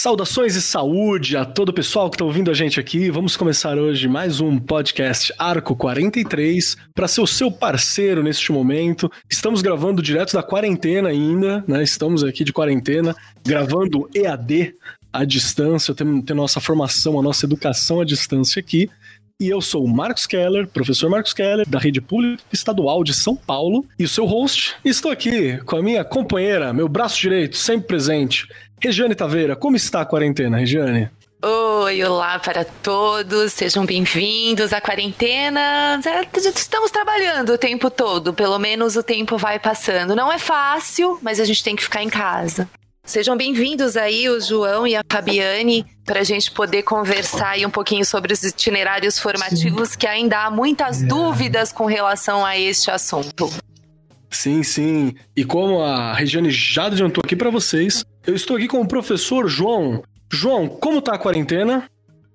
Saudações e saúde a todo o pessoal que está ouvindo a gente aqui. Vamos começar hoje mais um podcast Arco 43 para ser o seu parceiro neste momento. Estamos gravando direto da quarentena ainda, né? Estamos aqui de quarentena, gravando EAD à distância, tendo nossa formação, a nossa educação à distância aqui. E eu sou o Marcos Keller, professor Marcos Keller, da Rede Pública Estadual de São Paulo, e o seu host. Estou aqui com a minha companheira, meu braço direito, sempre presente, Regiane Taveira. Como está a quarentena, Regiane? Oi, olá para todos, sejam bem-vindos à quarentena. Estamos trabalhando o tempo todo, pelo menos o tempo vai passando. Não é fácil, mas a gente tem que ficar em casa. Sejam bem-vindos aí, o João e a Fabiane, para a gente poder conversar aí um pouquinho sobre os itinerários formativos, sim. que ainda há muitas é. dúvidas com relação a este assunto. Sim, sim. E como a Regiane já adiantou aqui para vocês, eu estou aqui com o professor João. João, como tá a quarentena?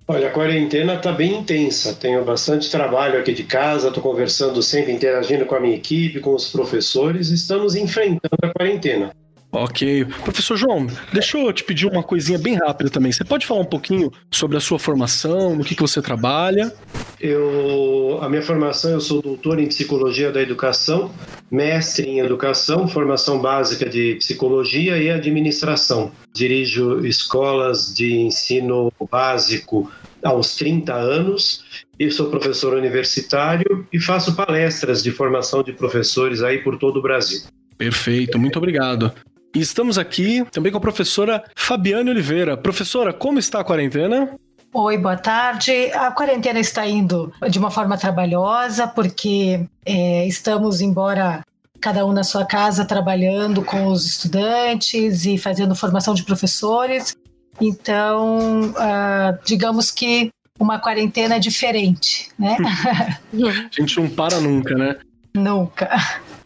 Olha, a quarentena está bem intensa. Tenho bastante trabalho aqui de casa, estou conversando sempre, interagindo com a minha equipe, com os professores. Estamos enfrentando a quarentena. Ok. Professor João, deixa eu te pedir uma coisinha bem rápida também. Você pode falar um pouquinho sobre a sua formação, no que, que você trabalha? Eu, a minha formação, eu sou doutor em Psicologia da Educação, mestre em Educação, formação básica de Psicologia e Administração. Dirijo escolas de ensino básico aos 30 anos e sou professor universitário e faço palestras de formação de professores aí por todo o Brasil. Perfeito, muito obrigado. E estamos aqui também com a professora Fabiane Oliveira. Professora, como está a quarentena? Oi, boa tarde. A quarentena está indo de uma forma trabalhosa, porque é, estamos, embora cada um na sua casa, trabalhando com os estudantes e fazendo formação de professores. Então, uh, digamos que uma quarentena diferente, né? a gente não para nunca, né? Nunca.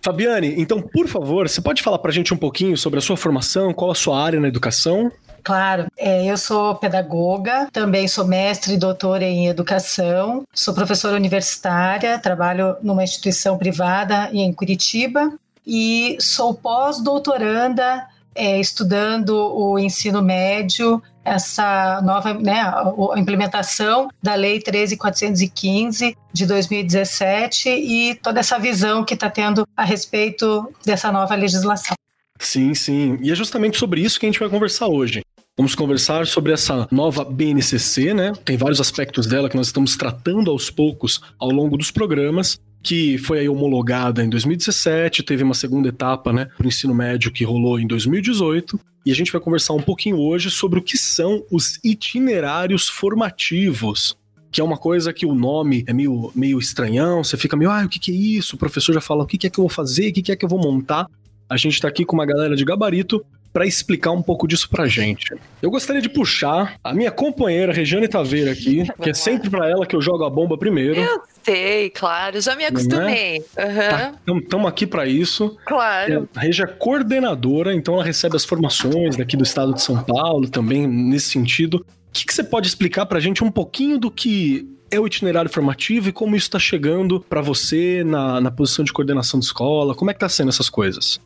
Fabiane, então, por favor, você pode falar para a gente um pouquinho sobre a sua formação, qual a sua área na educação? Claro, é, eu sou pedagoga, também sou mestre e doutora em educação, sou professora universitária, trabalho numa instituição privada em Curitiba e sou pós-doutoranda é, estudando o ensino médio essa nova né, a implementação da Lei 13415 de 2017 e toda essa visão que está tendo a respeito dessa nova legislação. Sim, sim. E é justamente sobre isso que a gente vai conversar hoje. Vamos conversar sobre essa nova BNCC, né? Tem vários aspectos dela que nós estamos tratando aos poucos ao longo dos programas que foi aí homologada em 2017, teve uma segunda etapa, né, para o ensino médio que rolou em 2018, e a gente vai conversar um pouquinho hoje sobre o que são os itinerários formativos, que é uma coisa que o nome é meio, meio estranhão, você fica meio, ah, o que, que é isso? O professor já fala o que, que é que eu vou fazer, o que, que é que eu vou montar. A gente está aqui com uma galera de gabarito para explicar um pouco disso pra gente. Eu gostaria de puxar a minha companheira Regiane Taveira aqui, que é sempre para ela que eu jogo a bomba primeiro. Eu sei, claro, já me acostumei. Estamos é? tá, aqui para isso. Claro. A Regia é coordenadora, então ela recebe as formações daqui do estado de São Paulo também nesse sentido. O que, que você pode explicar para a gente um pouquinho do que é o itinerário formativo e como isso está chegando para você na, na posição de coordenação de escola? Como é que tá sendo essas coisas?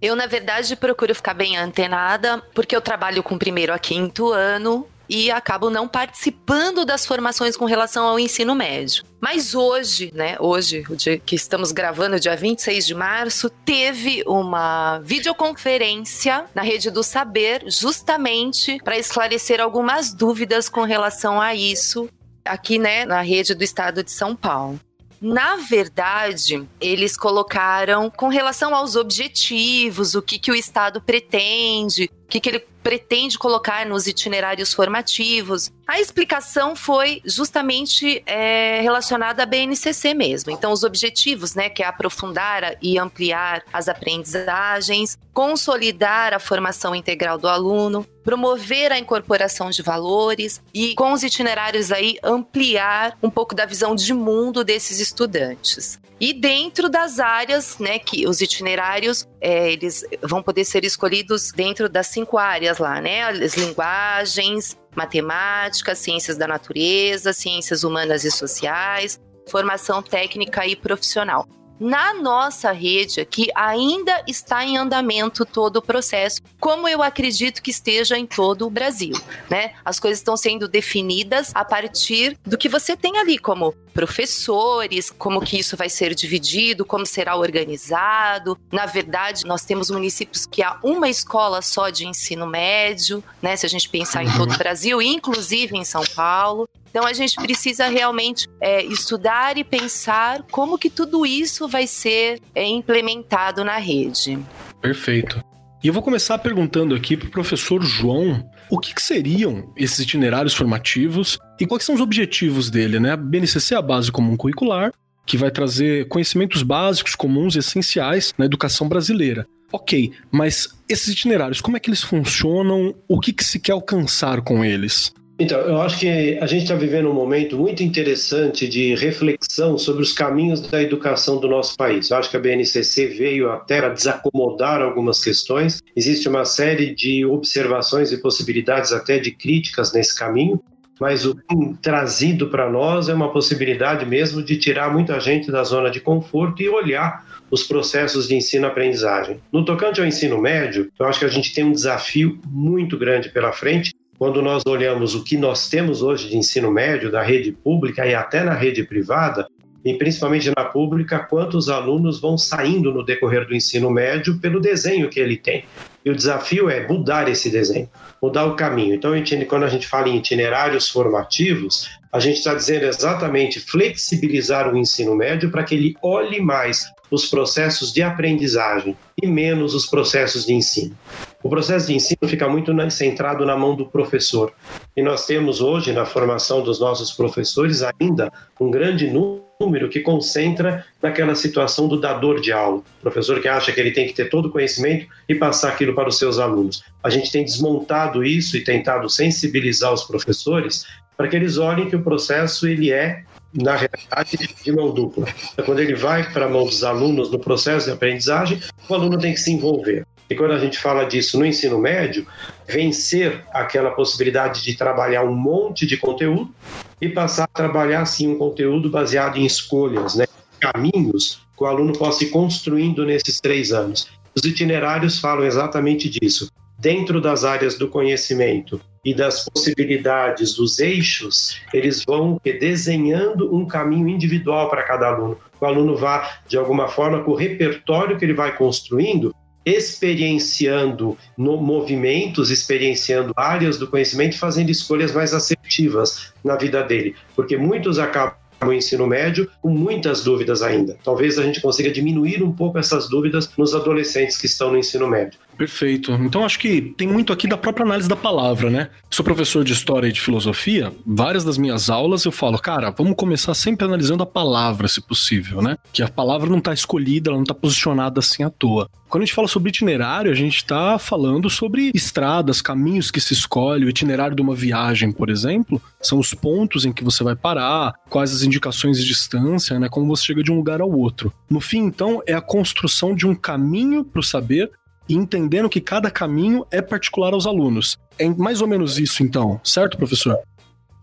Eu, na verdade, procuro ficar bem antenada, porque eu trabalho com primeiro a quinto ano e acabo não participando das formações com relação ao ensino médio. Mas hoje, né, hoje, o dia que estamos gravando, dia 26 de março, teve uma videoconferência na Rede do Saber, justamente para esclarecer algumas dúvidas com relação a isso aqui, né, na rede do estado de São Paulo. Na verdade, eles colocaram com relação aos objetivos, o que, que o Estado pretende, o que, que ele pretende colocar nos itinerários formativos. A explicação foi justamente é, relacionada à BNCC mesmo. Então, os objetivos, né, que é aprofundar e ampliar as aprendizagens, consolidar a formação integral do aluno, promover a incorporação de valores e, com os itinerários aí, ampliar um pouco da visão de mundo desses estudantes. E dentro das áreas, né, que os itinerários é, eles vão poder ser escolhidos dentro das cinco áreas lá, né? As linguagens, matemática, ciências da natureza, ciências humanas e sociais, formação técnica e profissional. Na nossa rede aqui ainda está em andamento todo o processo, como eu acredito que esteja em todo o Brasil, né? As coisas estão sendo definidas a partir do que você tem ali como professores, como que isso vai ser dividido, como será organizado. Na verdade, nós temos municípios que há uma escola só de ensino médio, né? Se a gente pensar em todo o Brasil, inclusive em São Paulo. Então a gente precisa realmente é, estudar e pensar como que tudo isso vai ser é, implementado na rede. Perfeito. E eu vou começar perguntando aqui para o professor João o que, que, seriam esses itinerários formativos e quais são os objetivos dele, né? A BNCC é a base comum curricular, que vai trazer conhecimentos básicos, comuns e essenciais na educação brasileira. Ok, mas esses itinerários, como é que eles funcionam? O que, que se quer alcançar com eles? Então, eu acho que a gente está vivendo um momento muito interessante de reflexão sobre os caminhos da educação do nosso país. Eu acho que a BNCC veio até a desacomodar algumas questões. Existe uma série de observações e possibilidades até de críticas nesse caminho, mas o trazido para nós é uma possibilidade mesmo de tirar muita gente da zona de conforto e olhar os processos de ensino-aprendizagem. No tocante ao ensino médio, eu acho que a gente tem um desafio muito grande pela frente quando nós olhamos o que nós temos hoje de ensino médio, da rede pública e até na rede privada, e principalmente na pública, quantos alunos vão saindo no decorrer do ensino médio pelo desenho que ele tem. E o desafio é mudar esse desenho, mudar o caminho. Então, quando a gente fala em itinerários formativos, a gente está dizendo exatamente flexibilizar o ensino médio para que ele olhe mais os processos de aprendizagem e menos os processos de ensino. O processo de ensino fica muito centrado na mão do professor. E nós temos hoje, na formação dos nossos professores, ainda um grande número que concentra naquela situação do dador de aula. O professor que acha que ele tem que ter todo o conhecimento e passar aquilo para os seus alunos. A gente tem desmontado isso e tentado sensibilizar os professores para que eles olhem que o processo ele é na realidade, de mão dupla. Quando ele vai para a mão dos alunos no processo de aprendizagem, o aluno tem que se envolver. E quando a gente fala disso no ensino médio, vencer aquela possibilidade de trabalhar um monte de conteúdo e passar a trabalhar, sim, um conteúdo baseado em escolhas, né? caminhos que o aluno possa ir construindo nesses três anos. Os itinerários falam exatamente disso. Dentro das áreas do conhecimento, e das possibilidades dos eixos, eles vão desenhando um caminho individual para cada aluno. O aluno vá, de alguma forma, com o repertório que ele vai construindo, experienciando no movimentos, experienciando áreas do conhecimento, fazendo escolhas mais assertivas na vida dele, porque muitos acabam o ensino médio com muitas dúvidas ainda. Talvez a gente consiga diminuir um pouco essas dúvidas nos adolescentes que estão no ensino médio. Perfeito. Então acho que tem muito aqui da própria análise da palavra, né? Sou professor de história e de filosofia, várias das minhas aulas eu falo, cara, vamos começar sempre analisando a palavra, se possível, né? Que a palavra não está escolhida, ela não está posicionada assim à toa. Quando a gente fala sobre itinerário, a gente está falando sobre estradas, caminhos que se escolhe, o itinerário de uma viagem, por exemplo, são os pontos em que você vai parar, quais as indicações de distância, né? Como você chega de um lugar ao outro. No fim, então, é a construção de um caminho para o saber e entendendo que cada caminho é particular aos alunos. É mais ou menos isso, então, certo, professor?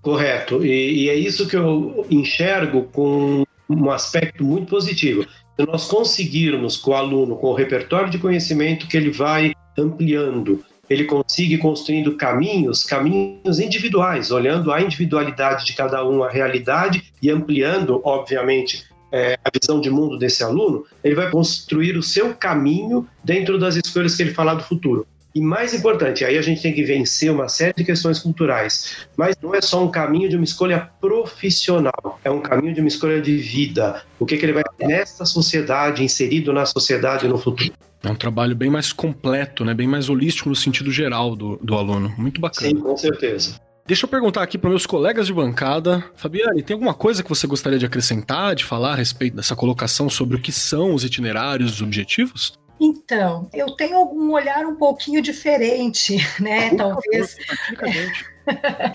Correto. E, e é isso que eu enxergo com um aspecto muito positivo. Se nós conseguirmos com o aluno, com o repertório de conhecimento que ele vai ampliando, ele consiga construindo caminhos, caminhos individuais, olhando a individualidade de cada um, a realidade e ampliando, obviamente, é, a visão de mundo desse aluno, ele vai construir o seu caminho dentro das escolhas que ele falar do futuro. E mais importante, aí a gente tem que vencer uma série de questões culturais. Mas não é só um caminho de uma escolha profissional, é um caminho de uma escolha de vida. O que, que ele vai ter nesta sociedade, inserido na sociedade no futuro. É um trabalho bem mais completo, né? bem mais holístico no sentido geral do, do aluno. Muito bacana. Sim, com certeza. Deixa eu perguntar aqui para meus colegas de bancada. Fabiane, tem alguma coisa que você gostaria de acrescentar, de falar a respeito dessa colocação sobre o que são os itinerários, os objetivos? Então, eu tenho um olhar um pouquinho diferente, né? Talvez.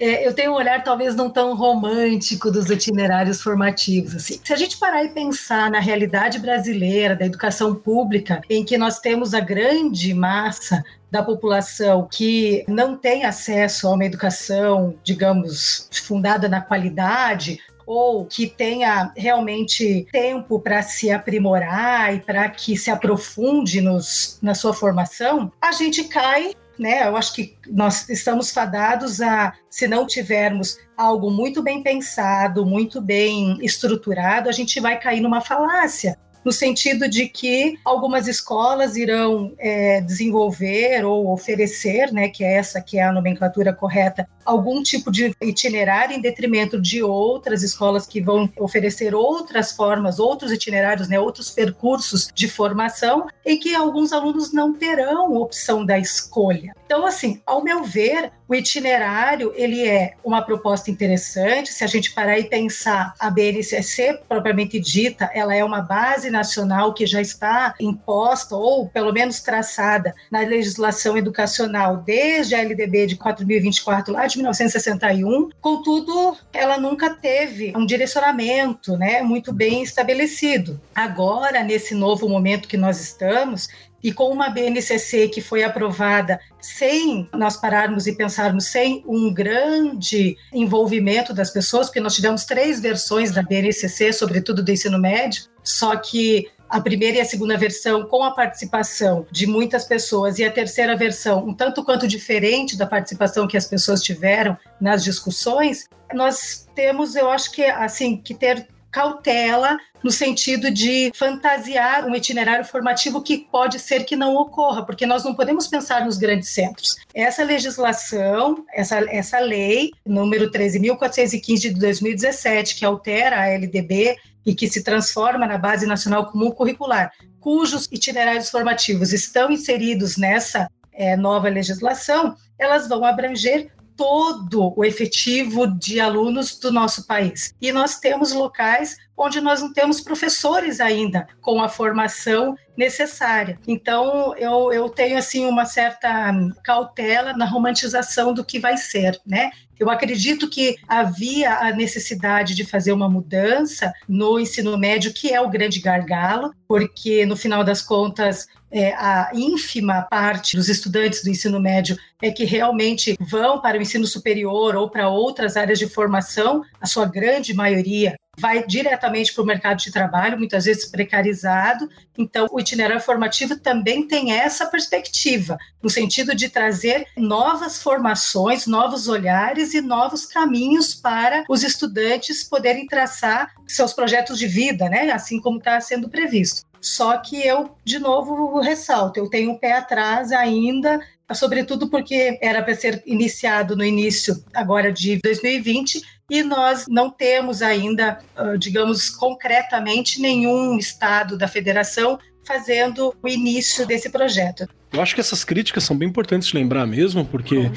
É, eu tenho um olhar talvez não tão romântico dos itinerários formativos. Assim. Se a gente parar e pensar na realidade brasileira da educação pública, em que nós temos a grande massa da população que não tem acesso a uma educação, digamos, fundada na qualidade, ou que tenha realmente tempo para se aprimorar e para que se aprofunde nos, na sua formação, a gente cai né? Eu acho que nós estamos fadados a, se não tivermos algo muito bem pensado, muito bem estruturado, a gente vai cair numa falácia no sentido de que algumas escolas irão é, desenvolver ou oferecer, né, que é essa que é a nomenclatura correta, algum tipo de itinerário em detrimento de outras escolas que vão oferecer outras formas, outros itinerários, né, outros percursos de formação, em que alguns alunos não terão opção da escolha. Então, assim, ao meu ver, o itinerário ele é uma proposta interessante. Se a gente parar e pensar a BNCC propriamente dita, ela é uma base nacional que já está imposta ou pelo menos traçada na legislação educacional desde a LDB de 4024 lá de 1961. Contudo, ela nunca teve um direcionamento, né, muito bem estabelecido. Agora, nesse novo momento que nós estamos, e com uma BNCC que foi aprovada sem nós pararmos e pensarmos sem um grande envolvimento das pessoas, porque nós tivemos três versões da BNCC, sobretudo do ensino médio, só que a primeira e a segunda versão com a participação de muitas pessoas e a terceira versão um tanto quanto diferente da participação que as pessoas tiveram nas discussões, nós temos, eu acho que assim, que ter cautela no sentido de fantasiar um itinerário formativo que pode ser que não ocorra, porque nós não podemos pensar nos grandes centros. Essa legislação, essa, essa lei, número 13.415 de 2017, que altera a LDB e que se transforma na Base Nacional Comum Curricular, cujos itinerários formativos estão inseridos nessa é, nova legislação, elas vão abranger todo o efetivo de alunos do nosso país. E nós temos locais onde nós não temos professores ainda com a formação necessária. Então, eu, eu tenho assim uma certa cautela na romantização do que vai ser, né? Eu acredito que havia a necessidade de fazer uma mudança no ensino médio, que é o grande gargalo, porque no final das contas é, a ínfima parte dos estudantes do ensino médio é que realmente vão para o ensino superior ou para outras áreas de formação, a sua grande maioria vai diretamente para o mercado de trabalho, muitas vezes precarizado. Então, o itinerário formativo também tem essa perspectiva, no sentido de trazer novas formações, novos olhares e novos caminhos para os estudantes poderem traçar seus projetos de vida, né? assim como está sendo previsto. Só que eu, de novo, ressalto, eu tenho um pé atrás ainda, sobretudo porque era para ser iniciado no início agora de 2020 e nós não temos ainda, digamos, concretamente nenhum estado da federação fazendo o início desse projeto. Eu acho que essas críticas são bem importantes de lembrar mesmo, porque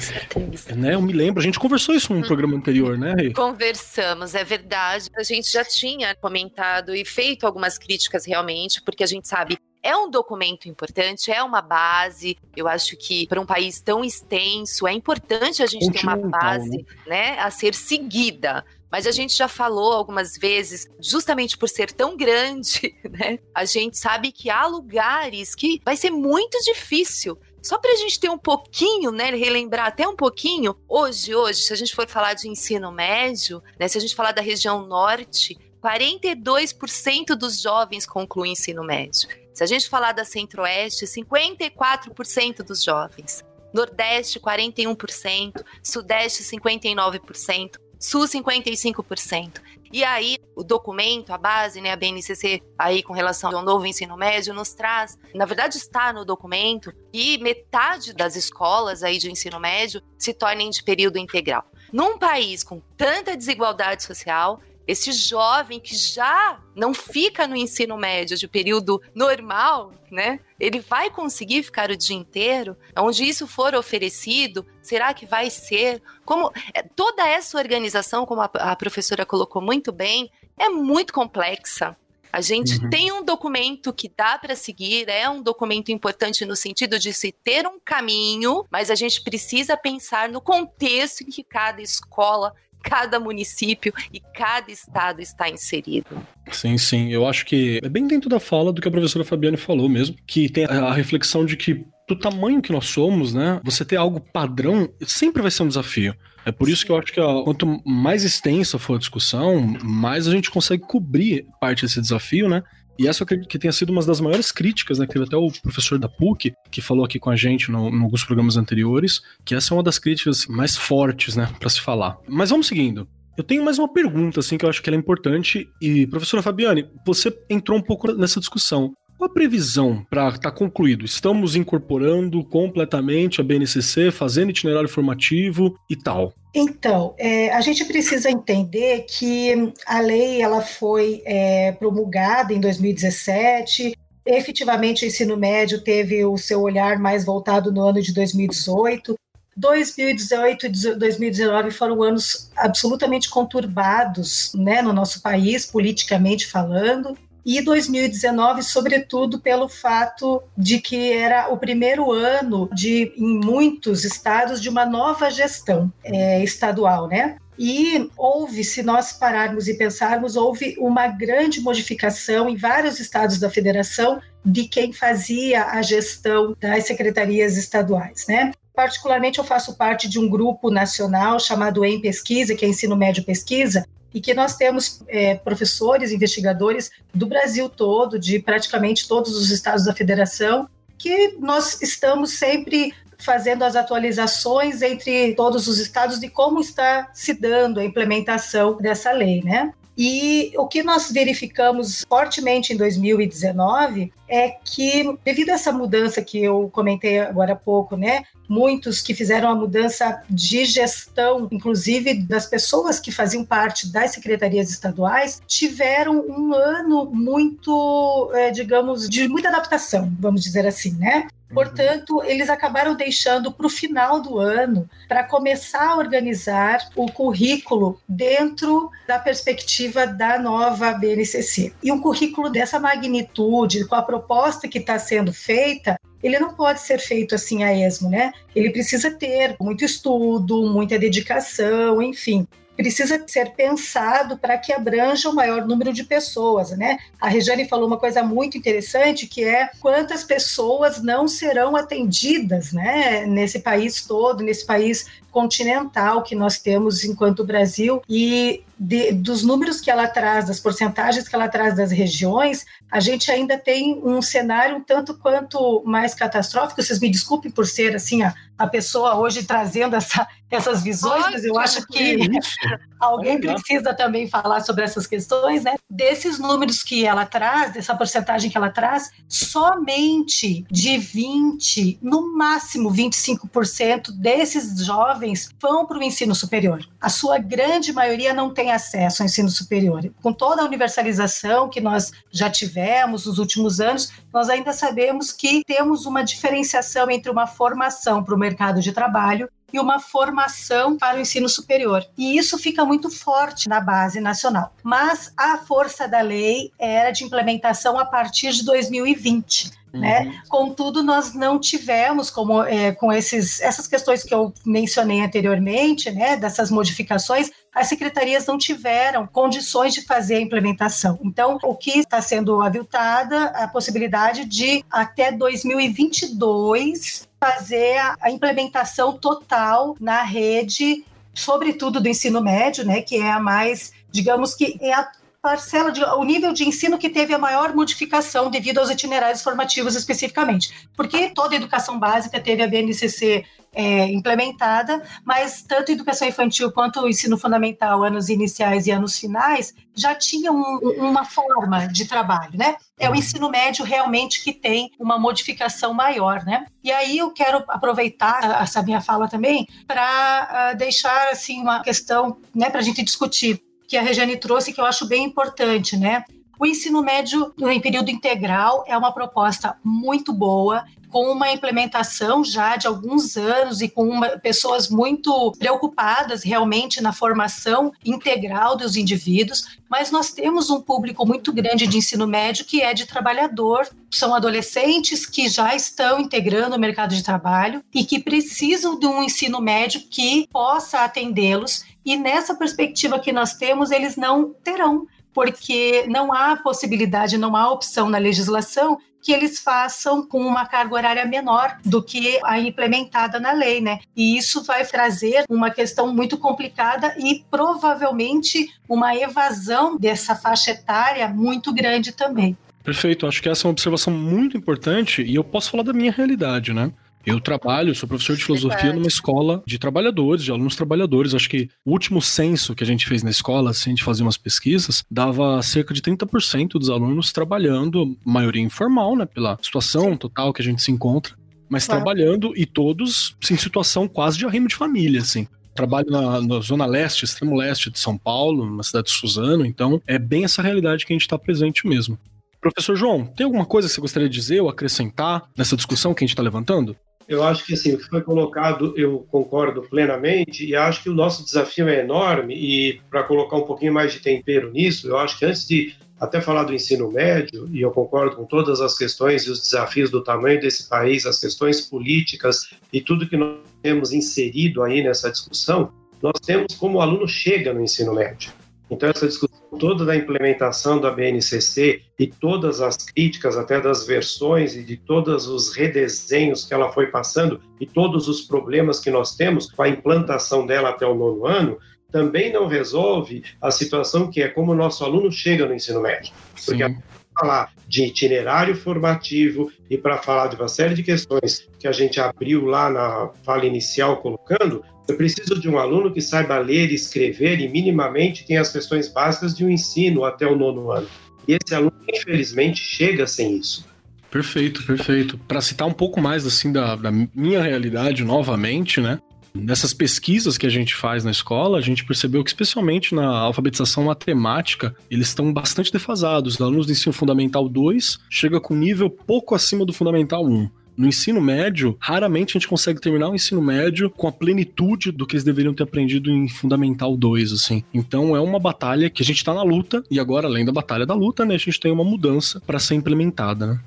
né, eu me lembro, a gente conversou isso num hum. programa anterior, né? Conversamos, é verdade. A gente já tinha comentado e feito algumas críticas realmente, porque a gente sabe é um documento importante, é uma base. Eu acho que para um país tão extenso é importante a gente ter uma base, né, a ser seguida. Mas a gente já falou algumas vezes, justamente por ser tão grande, né? A gente sabe que há lugares que vai ser muito difícil só para a gente ter um pouquinho, né, relembrar até um pouquinho, hoje, hoje, se a gente for falar de ensino médio, né, se a gente falar da região norte, 42% dos jovens concluem ensino médio. Se a gente falar da Centro-Oeste, 54% dos jovens. Nordeste, 41%, Sudeste, 59%. Sul 55%. E aí, o documento, a base, né, a BNCC, aí com relação ao novo ensino médio, nos traz, na verdade está no documento, que metade das escolas aí de ensino médio se tornem de período integral. Num país com tanta desigualdade social, esse jovem que já não fica no ensino médio de período normal, né? Ele vai conseguir ficar o dia inteiro? Onde isso for oferecido, será que vai ser? Como é, toda essa organização, como a, a professora colocou muito bem, é muito complexa. A gente uhum. tem um documento que dá para seguir, é um documento importante no sentido de se ter um caminho, mas a gente precisa pensar no contexto em que cada escola cada município e cada estado está inserido. Sim, sim. Eu acho que é bem dentro da fala do que a professora Fabiane falou mesmo, que tem a reflexão de que do tamanho que nós somos, né, você ter algo padrão sempre vai ser um desafio. É por isso que eu acho que quanto mais extensa for a discussão, mais a gente consegue cobrir parte desse desafio, né? E essa eu acredito que tenha sido uma das maiores críticas, né? Que teve até o professor da PUC, que falou aqui com a gente no, em alguns programas anteriores, que essa é uma das críticas mais fortes, né, para se falar. Mas vamos seguindo. Eu tenho mais uma pergunta, assim, que eu acho que ela é importante. E, professora Fabiane, você entrou um pouco nessa discussão. Qual a previsão para estar tá concluído? Estamos incorporando completamente a BNCC, fazendo itinerário formativo e tal? Então, é, a gente precisa entender que a lei ela foi é, promulgada em 2017. Efetivamente, o ensino médio teve o seu olhar mais voltado no ano de 2018. 2018 e 2019 foram anos absolutamente conturbados né, no nosso país, politicamente falando e 2019, sobretudo pelo fato de que era o primeiro ano de, em muitos estados, de uma nova gestão é, estadual, né? E houve, se nós pararmos e pensarmos, houve uma grande modificação em vários estados da federação de quem fazia a gestão das secretarias estaduais, né? Particularmente, eu faço parte de um grupo nacional chamado Em Pesquisa, que é Ensino Médio Pesquisa, e que nós temos é, professores, investigadores do Brasil todo, de praticamente todos os estados da federação, que nós estamos sempre fazendo as atualizações entre todos os estados de como está se dando a implementação dessa lei, né? E o que nós verificamos fortemente em 2019 é que, devido a essa mudança que eu comentei agora há pouco, né, muitos que fizeram a mudança de gestão, inclusive das pessoas que faziam parte das secretarias estaduais, tiveram um ano muito, é, digamos, de muita adaptação, vamos dizer assim, né? Uhum. Portanto, eles acabaram deixando para o final do ano para começar a organizar o currículo dentro da perspectiva da nova BNCC. E um currículo dessa magnitude, com a proposta que está sendo feita, ele não pode ser feito assim a esmo, né? Ele precisa ter muito estudo, muita dedicação, enfim precisa ser pensado para que abranja o maior número de pessoas, né? A Regiane falou uma coisa muito interessante que é quantas pessoas não serão atendidas, né, nesse país todo, nesse país continental que nós temos enquanto Brasil e de, dos números que ela traz, das porcentagens que ela traz das regiões, a gente ainda tem um cenário um tanto quanto mais catastrófico. Vocês me desculpem por ser assim a, a pessoa hoje trazendo essa, essas visões, mas eu acho que alguém precisa também falar sobre essas questões, né? Desses números que ela traz, dessa porcentagem que ela traz, somente de 20, no máximo 25% desses jovens vão para o ensino superior. A sua grande maioria não tem acesso ao ensino superior. Com toda a universalização que nós já tivemos nos últimos anos, nós ainda sabemos que temos uma diferenciação entre uma formação para o mercado de trabalho e uma formação para o ensino superior. E isso fica muito forte na base nacional. Mas a força da lei era de implementação a partir de 2020. Né? Uhum. Contudo, nós não tivemos, como é, com esses, essas questões que eu mencionei anteriormente, né, dessas modificações, as secretarias não tiveram condições de fazer a implementação. Então, o que está sendo aviltada a possibilidade de até 2022 fazer a implementação total na rede, sobretudo do ensino médio, né, que é a mais, digamos que é a parcela, de, o nível de ensino que teve a maior modificação devido aos itinerários formativos especificamente. Porque toda a educação básica teve a BNCC é, implementada, mas tanto a educação infantil quanto o ensino fundamental, anos iniciais e anos finais, já tinham um, uma forma de trabalho, né? É o ensino médio realmente que tem uma modificação maior, né? E aí eu quero aproveitar essa minha fala também para ah, deixar assim uma questão, né, para a gente discutir que a Regiane trouxe, que eu acho bem importante, né? O ensino médio em período integral é uma proposta muito boa, com uma implementação já de alguns anos e com uma, pessoas muito preocupadas realmente na formação integral dos indivíduos, mas nós temos um público muito grande de ensino médio que é de trabalhador, são adolescentes que já estão integrando o mercado de trabalho e que precisam de um ensino médio que possa atendê-los. E nessa perspectiva que nós temos, eles não terão, porque não há possibilidade, não há opção na legislação que eles façam com uma carga horária menor do que a implementada na lei, né? E isso vai trazer uma questão muito complicada e provavelmente uma evasão dessa faixa etária muito grande também. Perfeito, acho que essa é uma observação muito importante e eu posso falar da minha realidade, né? Eu trabalho, sou professor de filosofia numa escola de trabalhadores, de alunos trabalhadores. Acho que o último censo que a gente fez na escola, assim, a gente fazia umas pesquisas, dava cerca de 30% dos alunos trabalhando, maioria informal, né, pela situação total que a gente se encontra, mas claro. trabalhando e todos em situação quase de arrimo de família, assim trabalho na, na, zona leste, extremo leste de São Paulo, na cidade de Suzano, então é bem essa realidade que a gente está presente mesmo. Professor João, tem alguma coisa que você gostaria de dizer ou acrescentar nessa discussão que a gente está levantando? Eu acho que assim, foi colocado, eu concordo plenamente e acho que o nosso desafio é enorme e para colocar um pouquinho mais de tempero nisso, eu acho que antes de até falar do ensino médio, e eu concordo com todas as questões e os desafios do tamanho desse país, as questões políticas e tudo que nós temos inserido aí nessa discussão, nós temos como o aluno chega no ensino médio. Então, essa discussão toda da implementação da BNCC e todas as críticas, até das versões e de todos os redesenhos que ela foi passando e todos os problemas que nós temos com a implantação dela até o nono ano, também não resolve a situação que é como o nosso aluno chega no ensino médio. Porque Sim falar de itinerário formativo e para falar de uma série de questões que a gente abriu lá na fala inicial colocando, eu preciso de um aluno que saiba ler, escrever e minimamente tenha as questões básicas de um ensino até o nono ano. E esse aluno, infelizmente, chega sem isso. Perfeito, perfeito. Para citar um pouco mais assim da, da minha realidade novamente, né? Nessas pesquisas que a gente faz na escola, a gente percebeu que, especialmente na alfabetização matemática, eles estão bastante defasados. Os alunos do ensino fundamental 2 chega com nível pouco acima do fundamental 1. No ensino médio, raramente a gente consegue terminar o ensino médio com a plenitude do que eles deveriam ter aprendido em Fundamental 2, assim. Então é uma batalha que a gente tá na luta, e agora, além da batalha da luta, né, a gente tem uma mudança para ser implementada, né?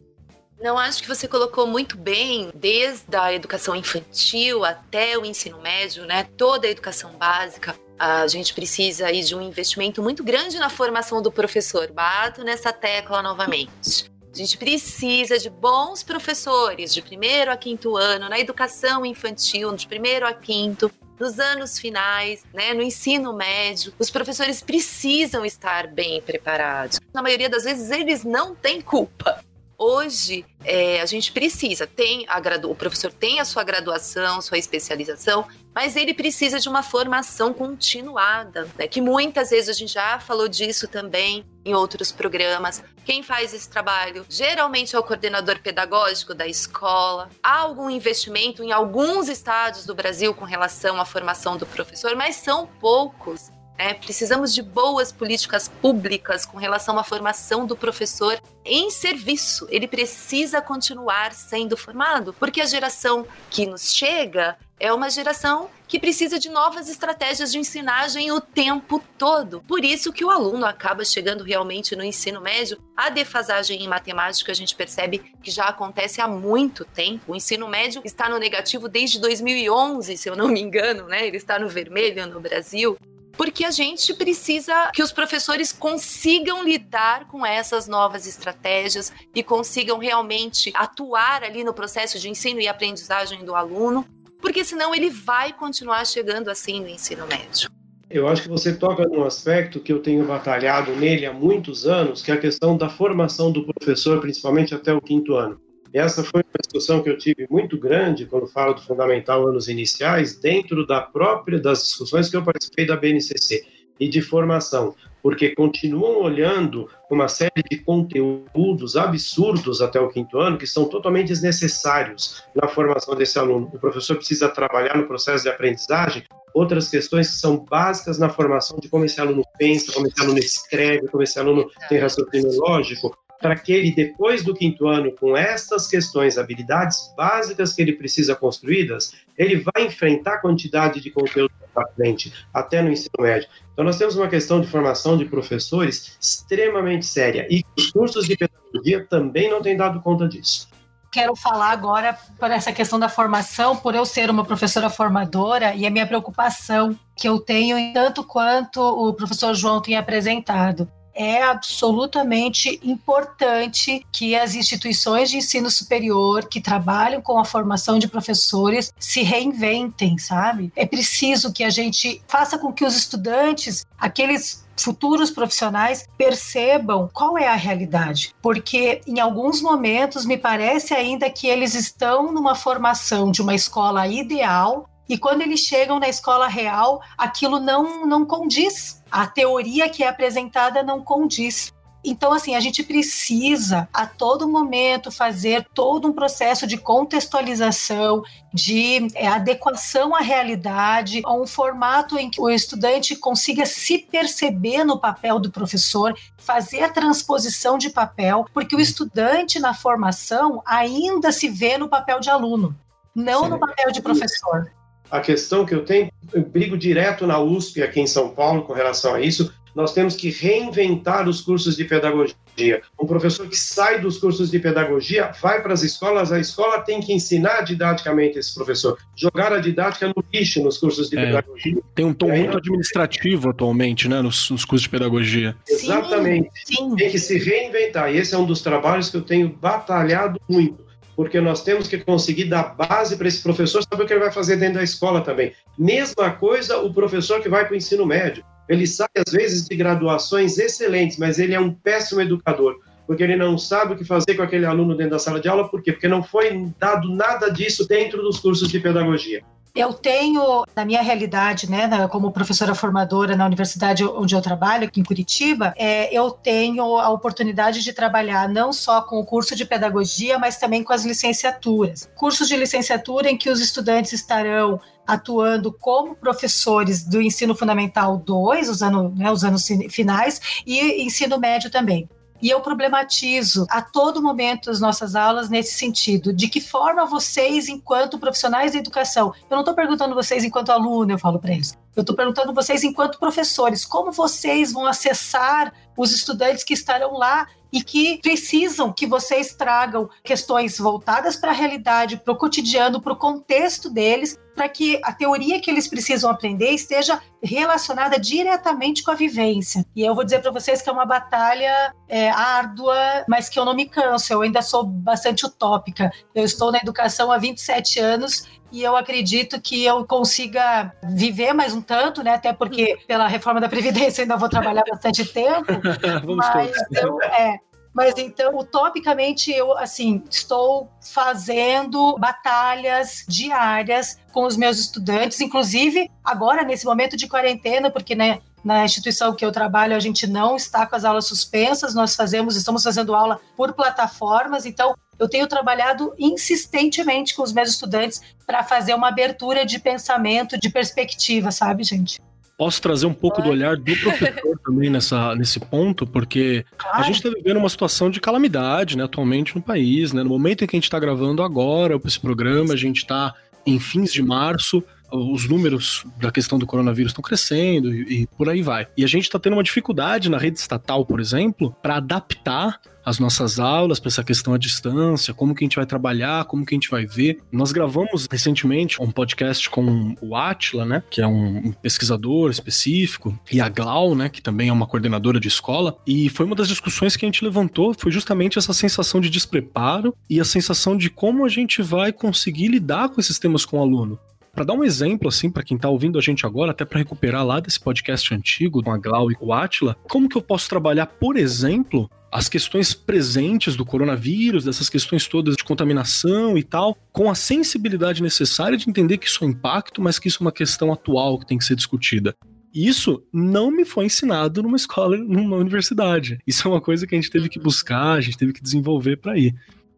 Não, acho que você colocou muito bem, desde a educação infantil até o ensino médio, né? Toda a educação básica. A gente precisa aí de um investimento muito grande na formação do professor. Bato nessa tecla novamente. A gente precisa de bons professores de primeiro a quinto ano, na educação infantil, de primeiro a quinto, nos anos finais, né, no ensino médio, os professores precisam estar bem preparados. Na maioria das vezes, eles não têm culpa. Hoje, é, a gente precisa, tem a gradu... o professor tem a sua graduação, sua especialização, mas ele precisa de uma formação continuada, né? que muitas vezes a gente já falou disso também em outros programas. Quem faz esse trabalho geralmente é o coordenador pedagógico da escola. Há algum investimento em alguns estados do Brasil com relação à formação do professor, mas são poucos. É, precisamos de boas políticas públicas com relação à formação do professor em serviço. Ele precisa continuar sendo formado, porque a geração que nos chega é uma geração que precisa de novas estratégias de ensinagem o tempo todo. Por isso que o aluno acaba chegando realmente no ensino médio. A defasagem em matemática a gente percebe que já acontece há muito tempo. O ensino médio está no negativo desde 2011, se eu não me engano, né? Ele está no vermelho no Brasil porque a gente precisa que os professores consigam lidar com essas novas estratégias e consigam realmente atuar ali no processo de ensino e aprendizagem do aluno, porque senão ele vai continuar chegando assim no ensino médio. Eu acho que você toca num aspecto que eu tenho batalhado nele há muitos anos, que é a questão da formação do professor, principalmente até o quinto ano. Essa foi uma discussão que eu tive muito grande quando falo do fundamental anos iniciais, dentro da própria das discussões que eu participei da BNCC e de formação, porque continuam olhando uma série de conteúdos absurdos até o quinto ano que são totalmente desnecessários na formação desse aluno. O professor precisa trabalhar no processo de aprendizagem outras questões que são básicas na formação de como esse aluno pensa, como esse aluno escreve, como esse aluno tem raciocínio lógico, para que ele, depois do quinto ano, com estas questões, habilidades básicas que ele precisa construídas, ele vai enfrentar a quantidade de conteúdo para frente, até no ensino médio. Então, nós temos uma questão de formação de professores extremamente séria e os cursos de pedagogia também não têm dado conta disso quero falar agora por essa questão da formação, por eu ser uma professora formadora e a minha preocupação que eu tenho, tanto quanto o professor João tem apresentado é absolutamente importante que as instituições de ensino superior que trabalham com a formação de professores se reinventem, sabe? É preciso que a gente faça com que os estudantes, aqueles futuros profissionais percebam qual é a realidade, porque em alguns momentos me parece ainda que eles estão numa formação de uma escola ideal e quando eles chegam na escola real, aquilo não, não condiz. A teoria que é apresentada não condiz. Então, assim, a gente precisa a todo momento fazer todo um processo de contextualização, de é, adequação à realidade, a um formato em que o estudante consiga se perceber no papel do professor, fazer a transposição de papel, porque o estudante na formação ainda se vê no papel de aluno, não Sim. no papel de professor a questão que eu tenho, eu brigo direto na USP aqui em São Paulo com relação a isso, nós temos que reinventar os cursos de pedagogia. Um professor que sai dos cursos de pedagogia vai para as escolas, a escola tem que ensinar didaticamente esse professor, jogar a didática no lixo nos cursos de é, pedagogia. Tem um tom aí, muito administrativo atualmente, né, nos, nos, cursos de pedagogia. Exatamente. Sim, sim. Tem que se reinventar. E esse é um dos trabalhos que eu tenho batalhado muito porque nós temos que conseguir dar base para esse professor saber o que ele vai fazer dentro da escola também. Mesma coisa o professor que vai para o ensino médio. Ele sai, às vezes, de graduações excelentes, mas ele é um péssimo educador, porque ele não sabe o que fazer com aquele aluno dentro da sala de aula. Por quê? Porque não foi dado nada disso dentro dos cursos de pedagogia. Eu tenho, na minha realidade, né, como professora formadora na universidade onde eu trabalho, aqui em Curitiba, é, eu tenho a oportunidade de trabalhar não só com o curso de pedagogia, mas também com as licenciaturas. Cursos de licenciatura em que os estudantes estarão atuando como professores do ensino fundamental 2, os né, os anos finais, e ensino médio também. E eu problematizo a todo momento as nossas aulas nesse sentido. De que forma vocês, enquanto profissionais da educação, eu não estou perguntando vocês enquanto aluno, eu falo para eles. Eu estou perguntando vocês enquanto professores, como vocês vão acessar os estudantes que estarão lá e que precisam que vocês tragam questões voltadas para a realidade, para o cotidiano, para o contexto deles, para que a teoria que eles precisam aprender esteja relacionada diretamente com a vivência. E eu vou dizer para vocês que é uma batalha é, árdua, mas que eu não me canso, eu ainda sou bastante utópica. Eu estou na educação há 27 anos e eu acredito que eu consiga viver mais um tanto, né? Até porque pela reforma da Previdência ainda vou trabalhar bastante tempo. mas, eu, é, mas então, utopicamente, eu assim estou fazendo batalhas diárias com os meus estudantes, inclusive agora nesse momento de quarentena, porque né, na instituição que eu trabalho, a gente não está com as aulas suspensas, nós fazemos, estamos fazendo aula por plataformas, então eu tenho trabalhado insistentemente com os meus estudantes para fazer uma abertura de pensamento, de perspectiva, sabe, gente? Posso trazer um pouco do olhar do professor também nessa, nesse ponto, porque claro. a gente está vivendo uma situação de calamidade, né, atualmente no país, né? No momento em que a gente está gravando agora esse programa, a gente está em fins de março, os números da questão do coronavírus estão crescendo e, e, por aí vai. E a gente está tendo uma dificuldade na rede estatal, por exemplo, para adaptar as nossas aulas para essa questão à distância, como que a gente vai trabalhar, como que a gente vai ver. Nós gravamos recentemente um podcast com o Atila, né, que é um pesquisador específico, e a Glau, né, que também é uma coordenadora de escola, e foi uma das discussões que a gente levantou, foi justamente essa sensação de despreparo e a sensação de como a gente vai conseguir lidar com esses temas com o aluno. Para dar um exemplo, assim, para quem está ouvindo a gente agora, até para recuperar lá desse podcast antigo, com a Glau e o Atila, como que eu posso trabalhar, por exemplo, as questões presentes do coronavírus, dessas questões todas de contaminação e tal, com a sensibilidade necessária de entender que isso é um impacto, mas que isso é uma questão atual que tem que ser discutida. Isso não me foi ensinado numa escola, numa universidade. Isso é uma coisa que a gente teve que buscar, a gente teve que desenvolver para ir.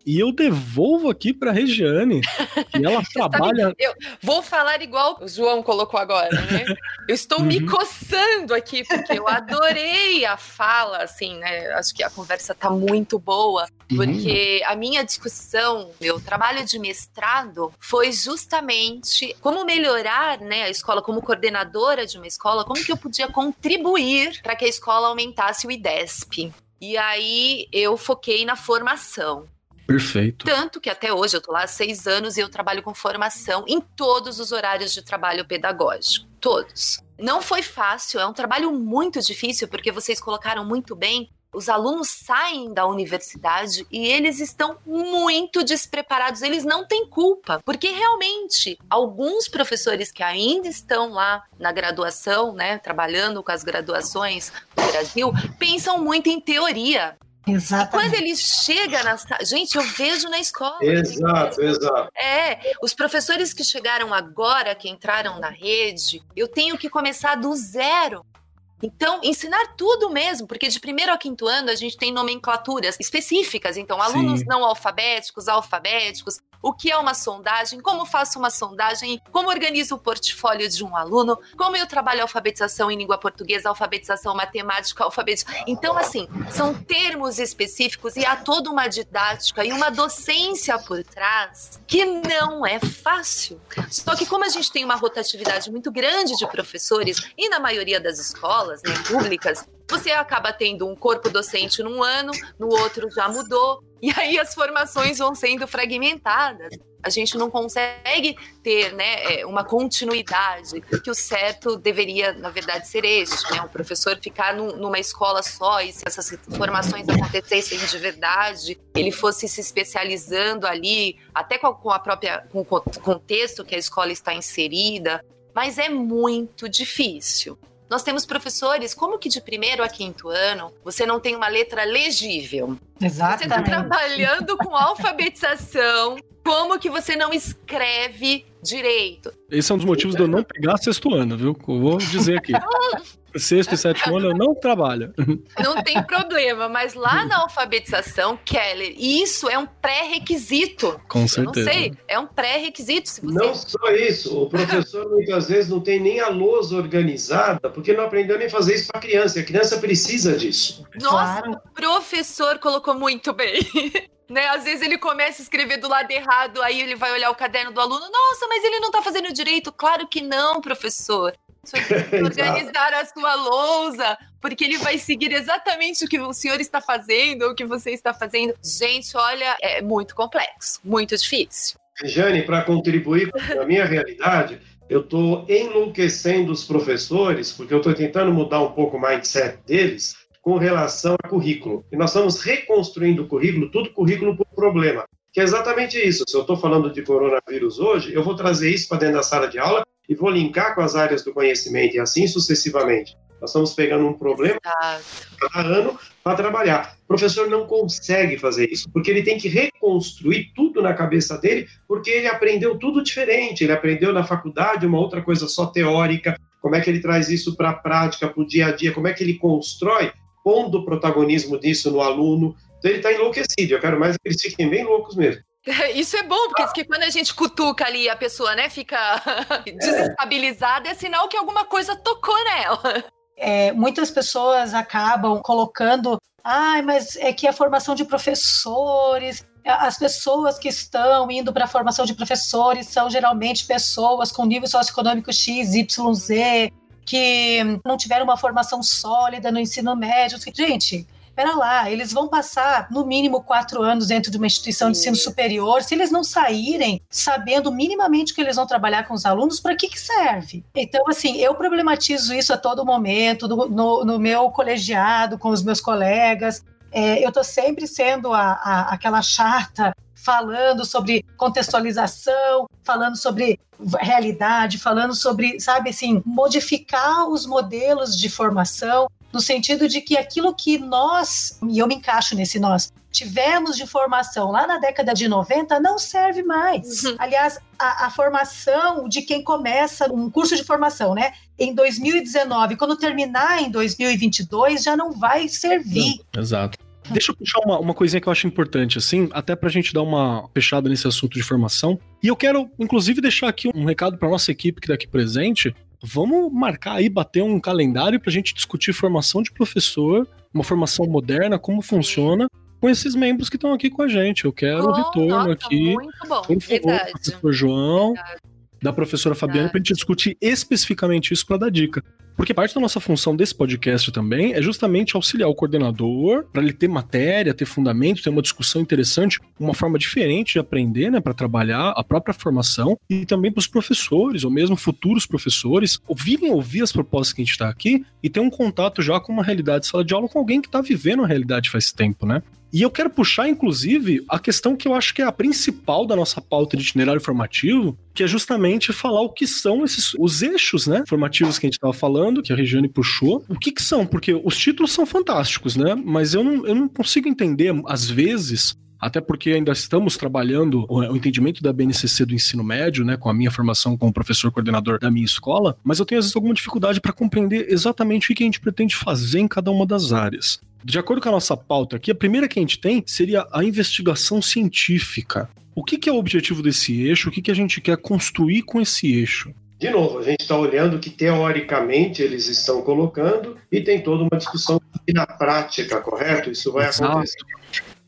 E eu devolvo aqui para Regiane, que ela trabalha. Eu vou falar igual o João colocou agora, né? Eu estou uhum. me coçando aqui, porque eu adorei a fala, assim, né? Acho que a conversa tá muito boa, porque uhum. a minha discussão, meu trabalho de mestrado, foi justamente como melhorar né, a escola, como coordenadora de uma escola, como que eu podia contribuir para que a escola aumentasse o IDESP. E aí eu foquei na formação. Perfeito. Tanto que até hoje eu tô lá há seis anos e eu trabalho com formação em todos os horários de trabalho pedagógico. Todos. Não foi fácil, é um trabalho muito difícil, porque vocês colocaram muito bem. Os alunos saem da universidade e eles estão muito despreparados, eles não têm culpa, porque realmente alguns professores que ainda estão lá na graduação, né, trabalhando com as graduações no Brasil, pensam muito em teoria. Exatamente. E quando ele chega na gente, eu vejo na escola. Exato, exato. É, os professores que chegaram agora, que entraram na rede, eu tenho que começar do zero. Então, ensinar tudo mesmo, porque de primeiro a quinto ano a gente tem nomenclaturas específicas. Então, alunos Sim. não alfabéticos, alfabéticos, o que é uma sondagem, como faço uma sondagem, como organizo o portfólio de um aluno, como eu trabalho alfabetização em língua portuguesa, alfabetização matemática, alfabetização. Então, assim, são termos específicos e há toda uma didática e uma docência por trás que não é fácil. Só que como a gente tem uma rotatividade muito grande de professores e na maioria das escolas né, públicas, você acaba tendo um corpo docente num ano, no outro já mudou, e aí as formações vão sendo fragmentadas. A gente não consegue ter né, é, uma continuidade, que o certo deveria, na verdade, ser este, né? O professor ficar num, numa escola só e se essas formações acontecessem de verdade, ele fosse se especializando ali, até com a, com a própria com o contexto que a escola está inserida, mas é muito difícil. Nós temos professores, como que de primeiro a quinto ano você não tem uma letra legível? Exatamente. Você está trabalhando com alfabetização, como que você não escreve direito? Esse é um dos motivos de eu não pegar sexto ano, viu? Eu vou dizer aqui. Sexto e sétimo ano eu não trabalho. Não tem problema, mas lá na alfabetização, Keller, isso é um pré-requisito. Com certeza. Eu não sei, é um pré-requisito. Você... Não só isso, o professor muitas vezes não tem nem a lousa organizada, porque não aprendeu nem fazer isso para a criança. A criança precisa disso. Nossa, claro. o professor colocou muito bem. Né? Às vezes ele começa a escrever do lado errado, aí ele vai olhar o caderno do aluno. Nossa, mas ele não está fazendo direito. Claro que não, professor organizar a sua lousa, porque ele vai seguir exatamente o que o senhor está fazendo ou o que você está fazendo. Gente, olha, é muito complexo, muito difícil. Jane, para contribuir com a minha realidade, eu estou enlouquecendo os professores, porque eu estou tentando mudar um pouco o mindset deles com relação a currículo. E nós estamos reconstruindo o currículo, tudo currículo por problema. Que é exatamente isso. Se eu estou falando de coronavírus hoje, eu vou trazer isso para dentro da sala de aula e vou linkar com as áreas do conhecimento e assim sucessivamente. Nós estamos pegando um problema cada ano para trabalhar. O professor não consegue fazer isso, porque ele tem que reconstruir tudo na cabeça dele, porque ele aprendeu tudo diferente. Ele aprendeu na faculdade uma outra coisa só teórica. Como é que ele traz isso para a prática, para o dia a dia? Como é que ele constrói, pondo o protagonismo disso no aluno? Então ele está enlouquecido. Eu quero mais que eles fiquem bem loucos mesmo. Isso é bom, porque que quando a gente cutuca ali a pessoa, né, fica desestabilizada, é sinal que alguma coisa tocou nela. É, muitas pessoas acabam colocando, ai, ah, mas é que a formação de professores, as pessoas que estão indo para a formação de professores são geralmente pessoas com nível socioeconômico X, Y, Z, que não tiveram uma formação sólida no ensino médio. Gente, Pera lá, eles vão passar no mínimo quatro anos dentro de uma instituição de ensino superior. Se eles não saírem sabendo minimamente que eles vão trabalhar com os alunos, para que, que serve? Então, assim, eu problematizo isso a todo momento, no, no, no meu colegiado, com os meus colegas. É, eu estou sempre sendo a, a, aquela chata falando sobre contextualização, falando sobre realidade, falando sobre, sabe assim, modificar os modelos de formação no sentido de que aquilo que nós, e eu me encaixo nesse nós, tivemos de formação lá na década de 90 não serve mais. Uhum. Aliás, a, a, formação de quem começa um curso de formação, né, em 2019, quando terminar em 2022, já não vai servir. Exato. Deixa eu puxar uma, uma coisinha que eu acho importante, assim, até pra gente dar uma fechada nesse assunto de formação. E eu quero, inclusive, deixar aqui um recado pra nossa equipe que tá aqui presente. Vamos marcar aí, bater um calendário pra gente discutir formação de professor, uma formação moderna, como funciona, com esses membros que estão aqui com a gente. Eu quero o Oh, retorno nossa, aqui. Muito bom. Por favor, Verdade. professor João, Verdade. Da professora Fabiana, Verdade. pra gente discutir especificamente isso para dar dica. Porque parte da nossa função desse podcast também é justamente auxiliar o coordenador para ele ter matéria, ter fundamento, ter uma discussão interessante, uma forma diferente de aprender, né, para trabalhar a própria formação e também para os professores ou mesmo futuros professores ouvirem ouvir as propostas que a gente está aqui e ter um contato já com uma realidade de sala de aula com alguém que está vivendo a realidade faz tempo, né? E eu quero puxar, inclusive, a questão que eu acho que é a principal da nossa pauta de itinerário formativo, que é justamente falar o que são esses os eixos, né, formativos que a gente estava falando, que a Regiane puxou. O que que são? Porque os títulos são fantásticos, né? Mas eu não, eu não consigo entender, às vezes, até porque ainda estamos trabalhando o entendimento da BNCC do ensino médio, né, com a minha formação como professor coordenador da minha escola, mas eu tenho às vezes alguma dificuldade para compreender exatamente o que a gente pretende fazer em cada uma das áreas. De acordo com a nossa pauta aqui, a primeira que a gente tem seria a investigação científica. O que, que é o objetivo desse eixo? O que, que a gente quer construir com esse eixo? De novo, a gente está olhando que teoricamente eles estão colocando e tem toda uma discussão que na prática, correto? Isso vai Exato. acontecer.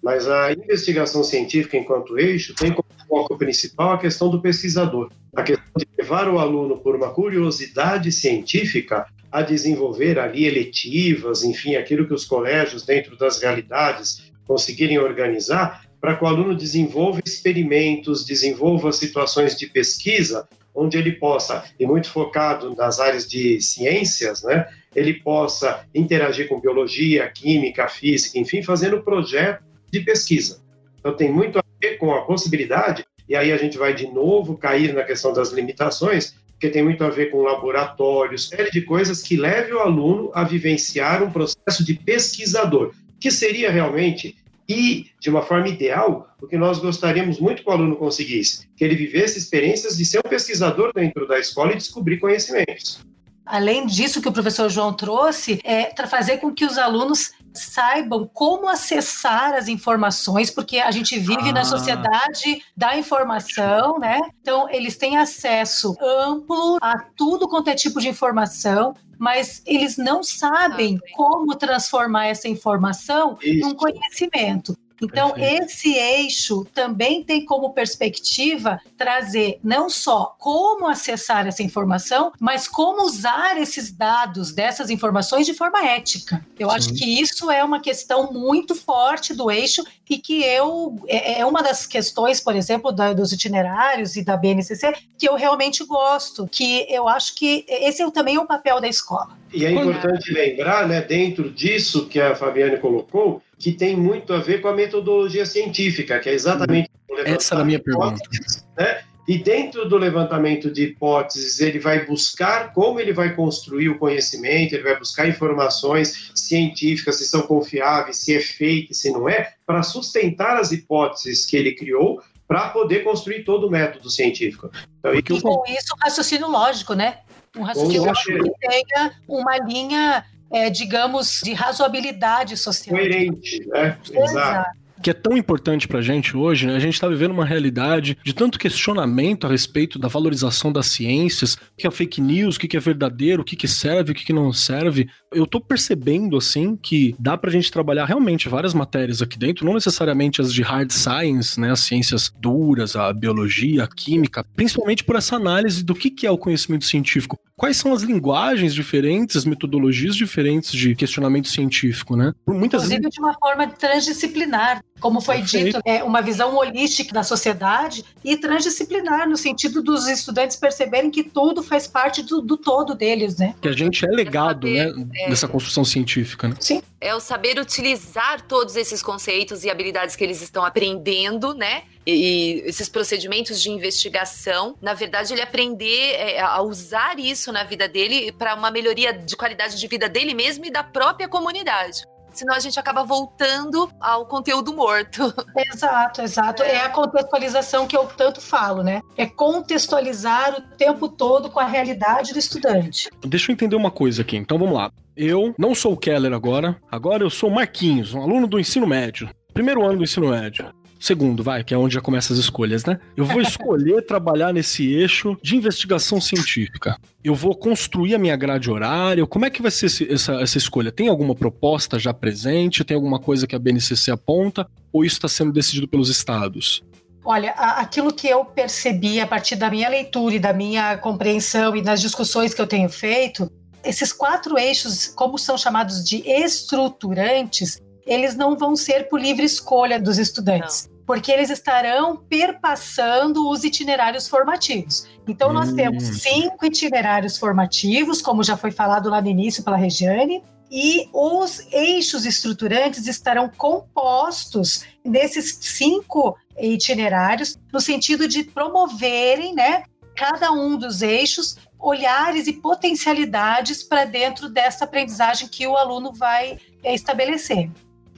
Mas a investigação científica enquanto eixo tem como foco principal a questão do pesquisador, a questão de levar o aluno por uma curiosidade científica a desenvolver ali eletivas, enfim, aquilo que os colégios dentro das realidades conseguirem organizar para que o aluno desenvolva experimentos, desenvolva situações de pesquisa onde ele possa, e muito focado nas áreas de ciências, né, ele possa interagir com biologia, química, física, enfim, fazendo projeto de pesquisa. Então tem muito a ver com a possibilidade, e aí a gente vai de novo cair na questão das limitações, porque tem muito a ver com laboratórios, série de coisas que leve o aluno a vivenciar um processo de pesquisador, que seria realmente e de uma forma ideal, o que nós gostaríamos muito que o aluno conseguisse, que ele vivesse experiências de ser um pesquisador dentro da escola e descobrir conhecimentos. Além disso que o professor João trouxe, é fazer com que os alunos saibam como acessar as informações, porque a gente vive Ah. na sociedade da informação, né? Então, eles têm acesso amplo a tudo quanto é tipo de informação, mas eles não sabem como transformar essa informação Isso. num conhecimento. Então, Perfeito. esse eixo também tem como perspectiva trazer não só como acessar essa informação, mas como usar esses dados, dessas informações de forma ética. Eu Sim. acho que isso é uma questão muito forte do eixo e que eu é é uma das questões, por exemplo, da- dos itinerários e da BNCC que eu realmente gosto, que eu acho que esse é também é o papel da escola. E é importante lembrar, né, dentro disso que a Fabiane colocou, que tem muito a ver com a metodologia científica, que é exatamente o Essa era a minha levantamento de hipóteses, né? E dentro do levantamento de hipóteses, ele vai buscar como ele vai construir o conhecimento, ele vai buscar informações científicas, se são confiáveis, se é fake, se não é, para sustentar as hipóteses que ele criou para poder construir todo o método científico. Então, E com isso, um raciocínio lógico, né? Um raciocínio lógico que tenha uma linha, é, digamos, de razoabilidade social. coerente, né? Exato. Que é tão importante pra gente hoje, né? A gente tá vivendo uma realidade de tanto questionamento a respeito da valorização das ciências, o que é fake news, o que é verdadeiro, o que serve, o que não serve. Eu tô percebendo, assim, que dá pra gente trabalhar realmente várias matérias aqui dentro, não necessariamente as de hard science, né? As ciências duras, a biologia, a química, principalmente por essa análise do que é o conhecimento científico. Quais são as linguagens diferentes, as metodologias diferentes de questionamento científico, né? Por muitas. Inclusive de uma forma transdisciplinar, como foi Perfeito. dito, é uma visão holística da sociedade e transdisciplinar, no sentido dos estudantes perceberem que tudo faz parte do, do todo deles, né? Que a gente é legado, saber, né? é. Dessa construção científica, né? Sim. É o saber utilizar todos esses conceitos e habilidades que eles estão aprendendo, né? E, e esses procedimentos de investigação. Na verdade, ele aprender é, a usar isso na vida dele para uma melhoria de qualidade de vida dele mesmo e da própria comunidade. Senão a gente acaba voltando ao conteúdo morto. Exato, exato. É. é a contextualização que eu tanto falo, né? É contextualizar o tempo todo com a realidade do estudante. Deixa eu entender uma coisa aqui. Então vamos lá. Eu não sou o Keller agora, agora eu sou o Marquinhos, um aluno do ensino médio. Primeiro ano do ensino médio segundo, vai, que é onde já começa as escolhas, né? Eu vou escolher trabalhar nesse eixo de investigação científica. Eu vou construir a minha grade horária. Como é que vai ser esse, essa, essa escolha? Tem alguma proposta já presente? Tem alguma coisa que a BNCC aponta? Ou isso está sendo decidido pelos estados? Olha, aquilo que eu percebi a partir da minha leitura e da minha compreensão e das discussões que eu tenho feito, esses quatro eixos, como são chamados de estruturantes, eles não vão ser por livre escolha dos estudantes. Não. Porque eles estarão perpassando os itinerários formativos. Então, nós hum. temos cinco itinerários formativos, como já foi falado lá no início pela Regiane, e os eixos estruturantes estarão compostos desses cinco itinerários, no sentido de promoverem, né, cada um dos eixos, olhares e potencialidades para dentro dessa aprendizagem que o aluno vai é, estabelecer.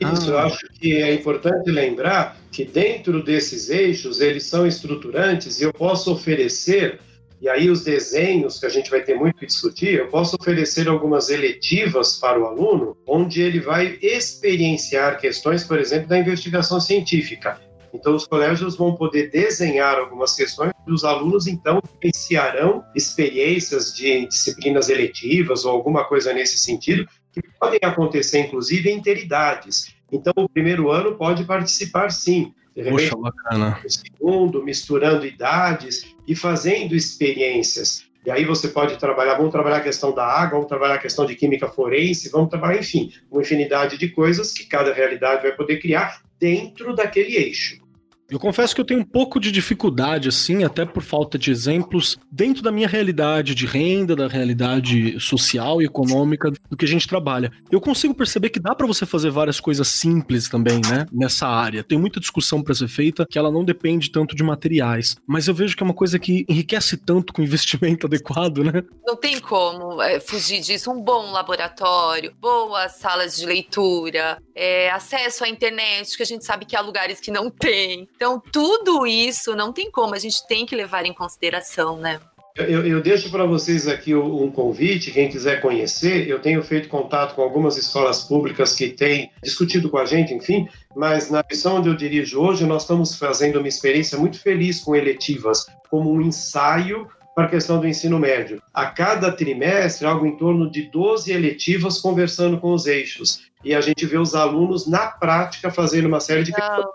Isso, eu ah. acho que é importante lembrar que dentro desses eixos eles são estruturantes e eu posso oferecer, e aí os desenhos que a gente vai ter muito que discutir, eu posso oferecer algumas eletivas para o aluno, onde ele vai experienciar questões, por exemplo, da investigação científica. Então, os colégios vão poder desenhar algumas questões e os alunos, então, iniciarão experiências de disciplinas eletivas ou alguma coisa nesse sentido, que podem acontecer, inclusive, em interidades. Então, o primeiro ano pode participar, sim. Poxa, bacana. O segundo, misturando idades e fazendo experiências. E aí você pode trabalhar, vamos trabalhar a questão da água, vamos trabalhar a questão de química forense, vamos trabalhar, enfim, uma infinidade de coisas que cada realidade vai poder criar dentro daquele eixo. Eu confesso que eu tenho um pouco de dificuldade, assim, até por falta de exemplos, dentro da minha realidade de renda, da realidade social e econômica do que a gente trabalha. Eu consigo perceber que dá para você fazer várias coisas simples também, né, nessa área. Tem muita discussão para ser feita que ela não depende tanto de materiais, mas eu vejo que é uma coisa que enriquece tanto com investimento adequado, né? Não tem como é, fugir disso. Um bom laboratório, boas salas de leitura, é, acesso à internet, que a gente sabe que há lugares que não tem. Então, tudo isso não tem como, a gente tem que levar em consideração, né? Eu, eu deixo para vocês aqui um convite, quem quiser conhecer. Eu tenho feito contato com algumas escolas públicas que têm discutido com a gente, enfim, mas na missão onde eu dirijo hoje, nós estamos fazendo uma experiência muito feliz com eletivas, como um ensaio para a questão do ensino médio. A cada trimestre, algo em torno de 12 eletivas conversando com os eixos e a gente vê os alunos na prática fazendo uma série de questões.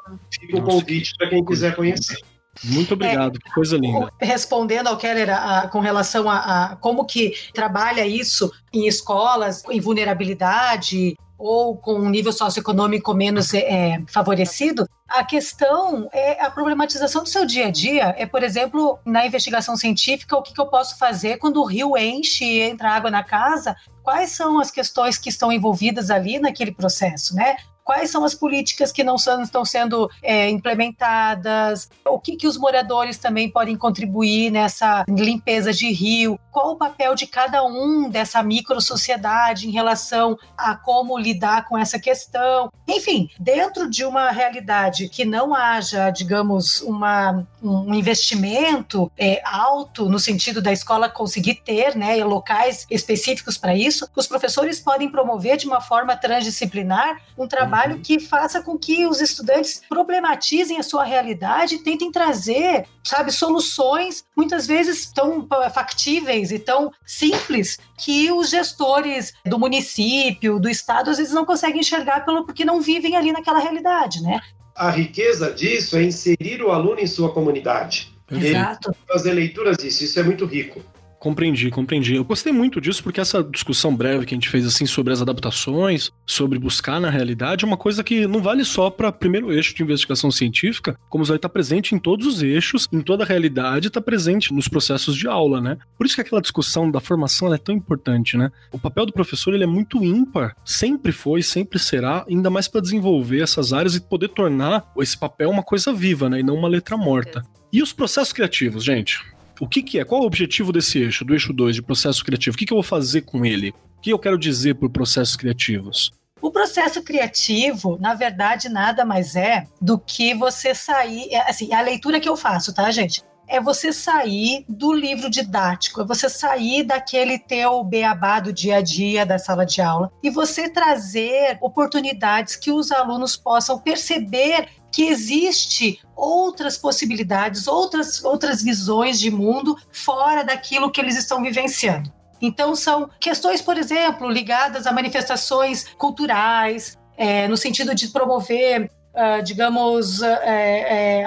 Fica o convite para quem quiser conhecer. Muito obrigado, é, que coisa linda. Respondendo ao Keller a, a, com relação a, a, como que trabalha isso em escolas, em vulnerabilidade ou com um nível socioeconômico menos é, favorecido, a questão é a problematização do seu dia a dia. É, por exemplo, na investigação científica, o que, que eu posso fazer quando o rio enche e entra água na casa quais são as questões que estão envolvidas ali naquele processo, né? Quais são as políticas que não são, estão sendo é, implementadas, o que, que os moradores também podem contribuir nessa limpeza de rio, qual o papel de cada um dessa micro-sociedade em relação a como lidar com essa questão. Enfim, dentro de uma realidade que não haja, digamos, uma, um investimento é, alto no sentido da escola conseguir ter né, locais específicos para isso, os professores podem promover de uma forma transdisciplinar um trabalho trabalho que faça com que os estudantes problematizem a sua realidade e tentem trazer, sabe, soluções muitas vezes tão factíveis e tão simples que os gestores do município, do estado, às vezes não conseguem enxergar pelo porque não vivem ali naquela realidade, né? A riqueza disso é inserir o aluno em sua comunidade. Exato. Ele fazer leituras disso, isso é muito rico. Compreendi, compreendi. Eu gostei muito disso porque essa discussão breve que a gente fez assim sobre as adaptações, sobre buscar na realidade, é uma coisa que não vale só para primeiro eixo de investigação científica, como vai estar presente em todos os eixos, em toda a realidade, está presente nos processos de aula, né? Por isso que aquela discussão da formação é tão importante, né? O papel do professor ele é muito ímpar, sempre foi, sempre será, ainda mais para desenvolver essas áreas e poder tornar esse papel uma coisa viva, né? E não uma letra morta. E os processos criativos, gente? O que, que é? Qual é o objetivo desse eixo, do eixo 2 de processo criativo? O que, que eu vou fazer com ele? O que eu quero dizer por processos criativos? O processo criativo, na verdade, nada mais é do que você sair. É, assim, a leitura que eu faço, tá, gente? é você sair do livro didático, é você sair daquele teu beabá do dia a dia da sala de aula e você trazer oportunidades que os alunos possam perceber que existe outras possibilidades, outras outras visões de mundo fora daquilo que eles estão vivenciando. Então são questões, por exemplo, ligadas a manifestações culturais, é, no sentido de promover uh, digamos, uh,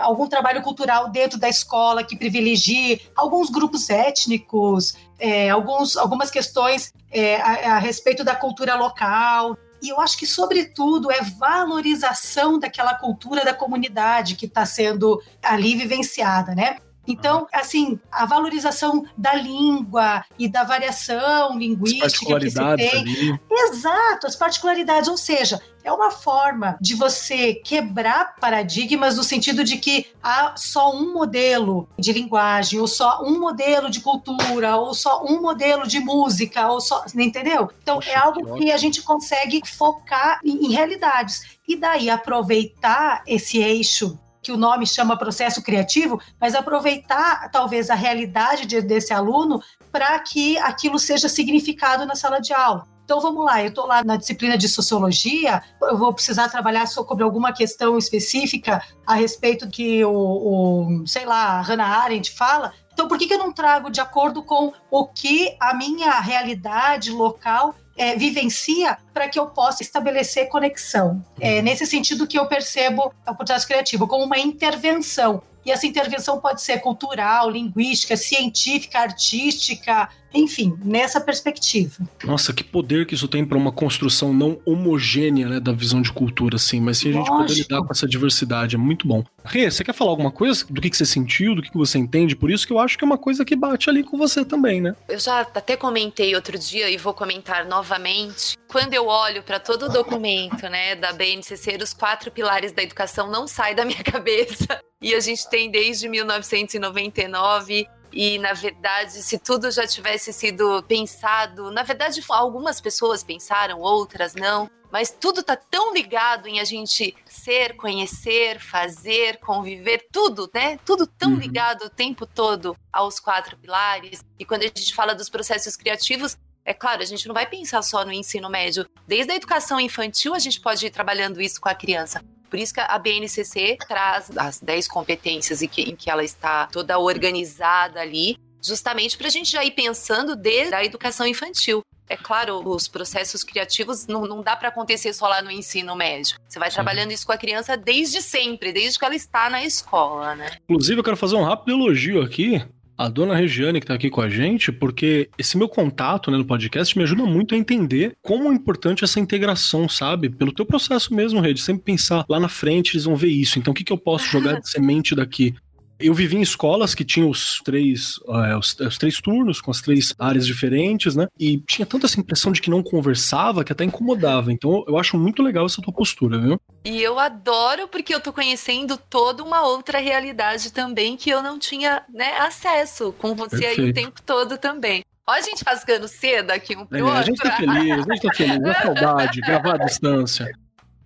algum trabalho cultural dentro da escola que privilegie alguns grupos étnicos, é, alguns, algumas questões a, a respeito da cultura local. E eu acho que, sobretudo, é valorização daquela cultura da comunidade que está sendo ali vivenciada, né? Então, assim, a valorização da língua e da variação linguística que se tem. Ali. Exato, as particularidades. Ou seja, é uma forma de você quebrar paradigmas no sentido de que há só um modelo de linguagem, ou só um modelo de cultura, ou só um modelo de música, ou só. Entendeu? Então, Poxa, é algo que, que a gente consegue focar em, em realidades. E daí aproveitar esse eixo que o nome chama processo criativo, mas aproveitar talvez a realidade de, desse aluno para que aquilo seja significado na sala de aula. Então vamos lá, eu estou lá na disciplina de sociologia, eu vou precisar trabalhar sobre alguma questão específica a respeito que o, o sei lá, Hannah Arendt fala. Então por que, que eu não trago de acordo com o que a minha realidade local é, vivencia para que eu possa estabelecer conexão. É nesse sentido que eu percebo o processo criativo como uma intervenção. E essa intervenção pode ser cultural, linguística, científica, artística, enfim, nessa perspectiva. Nossa, que poder que isso tem para uma construção não homogênea né, da visão de cultura, assim, mas se a gente Lógico. poder lidar com essa diversidade, é muito bom. Rê, você quer falar alguma coisa do que, que você sentiu, do que, que você entende? Por isso que eu acho que é uma coisa que bate ali com você também, né? Eu já até comentei outro dia e vou comentar novamente. Quando eu olho para todo o documento né, da BNCC, os quatro pilares da educação não sai da minha cabeça. E a gente tem desde 1999 e, na verdade, se tudo já tivesse sido pensado, na verdade, algumas pessoas pensaram, outras não, mas tudo tá tão ligado em a gente ser, conhecer, fazer, conviver, tudo, né? Tudo tão uhum. ligado o tempo todo aos quatro pilares. E quando a gente fala dos processos criativos, é claro, a gente não vai pensar só no ensino médio. Desde a educação infantil, a gente pode ir trabalhando isso com a criança. Por isso que a BNCC traz as 10 competências em que, em que ela está toda organizada ali, justamente para a gente já ir pensando desde a educação infantil. É claro, os processos criativos não, não dá para acontecer só lá no ensino médio. Você vai Sim. trabalhando isso com a criança desde sempre, desde que ela está na escola, né? Inclusive, eu quero fazer um rápido elogio aqui a dona Regiane que está aqui com a gente, porque esse meu contato né, no podcast me ajuda muito a entender como é importante essa integração, sabe? Pelo teu processo mesmo, Rede, sempre pensar lá na frente eles vão ver isso. Então, o que, que eu posso jogar de semente daqui? Eu vivi em escolas que tinham os três, é, os, os, três turnos, com as três áreas diferentes, né? E tinha tanta essa impressão de que não conversava que até incomodava. Então eu acho muito legal essa tua postura, viu? E eu adoro porque eu tô conhecendo toda uma outra realidade também que eu não tinha né, acesso com você Perfeito. aí o tempo todo também. Olha a gente rasgando cedo aqui um pro é, outro. A gente tá feliz, a gente tá feliz. É saudade, gravar à distância.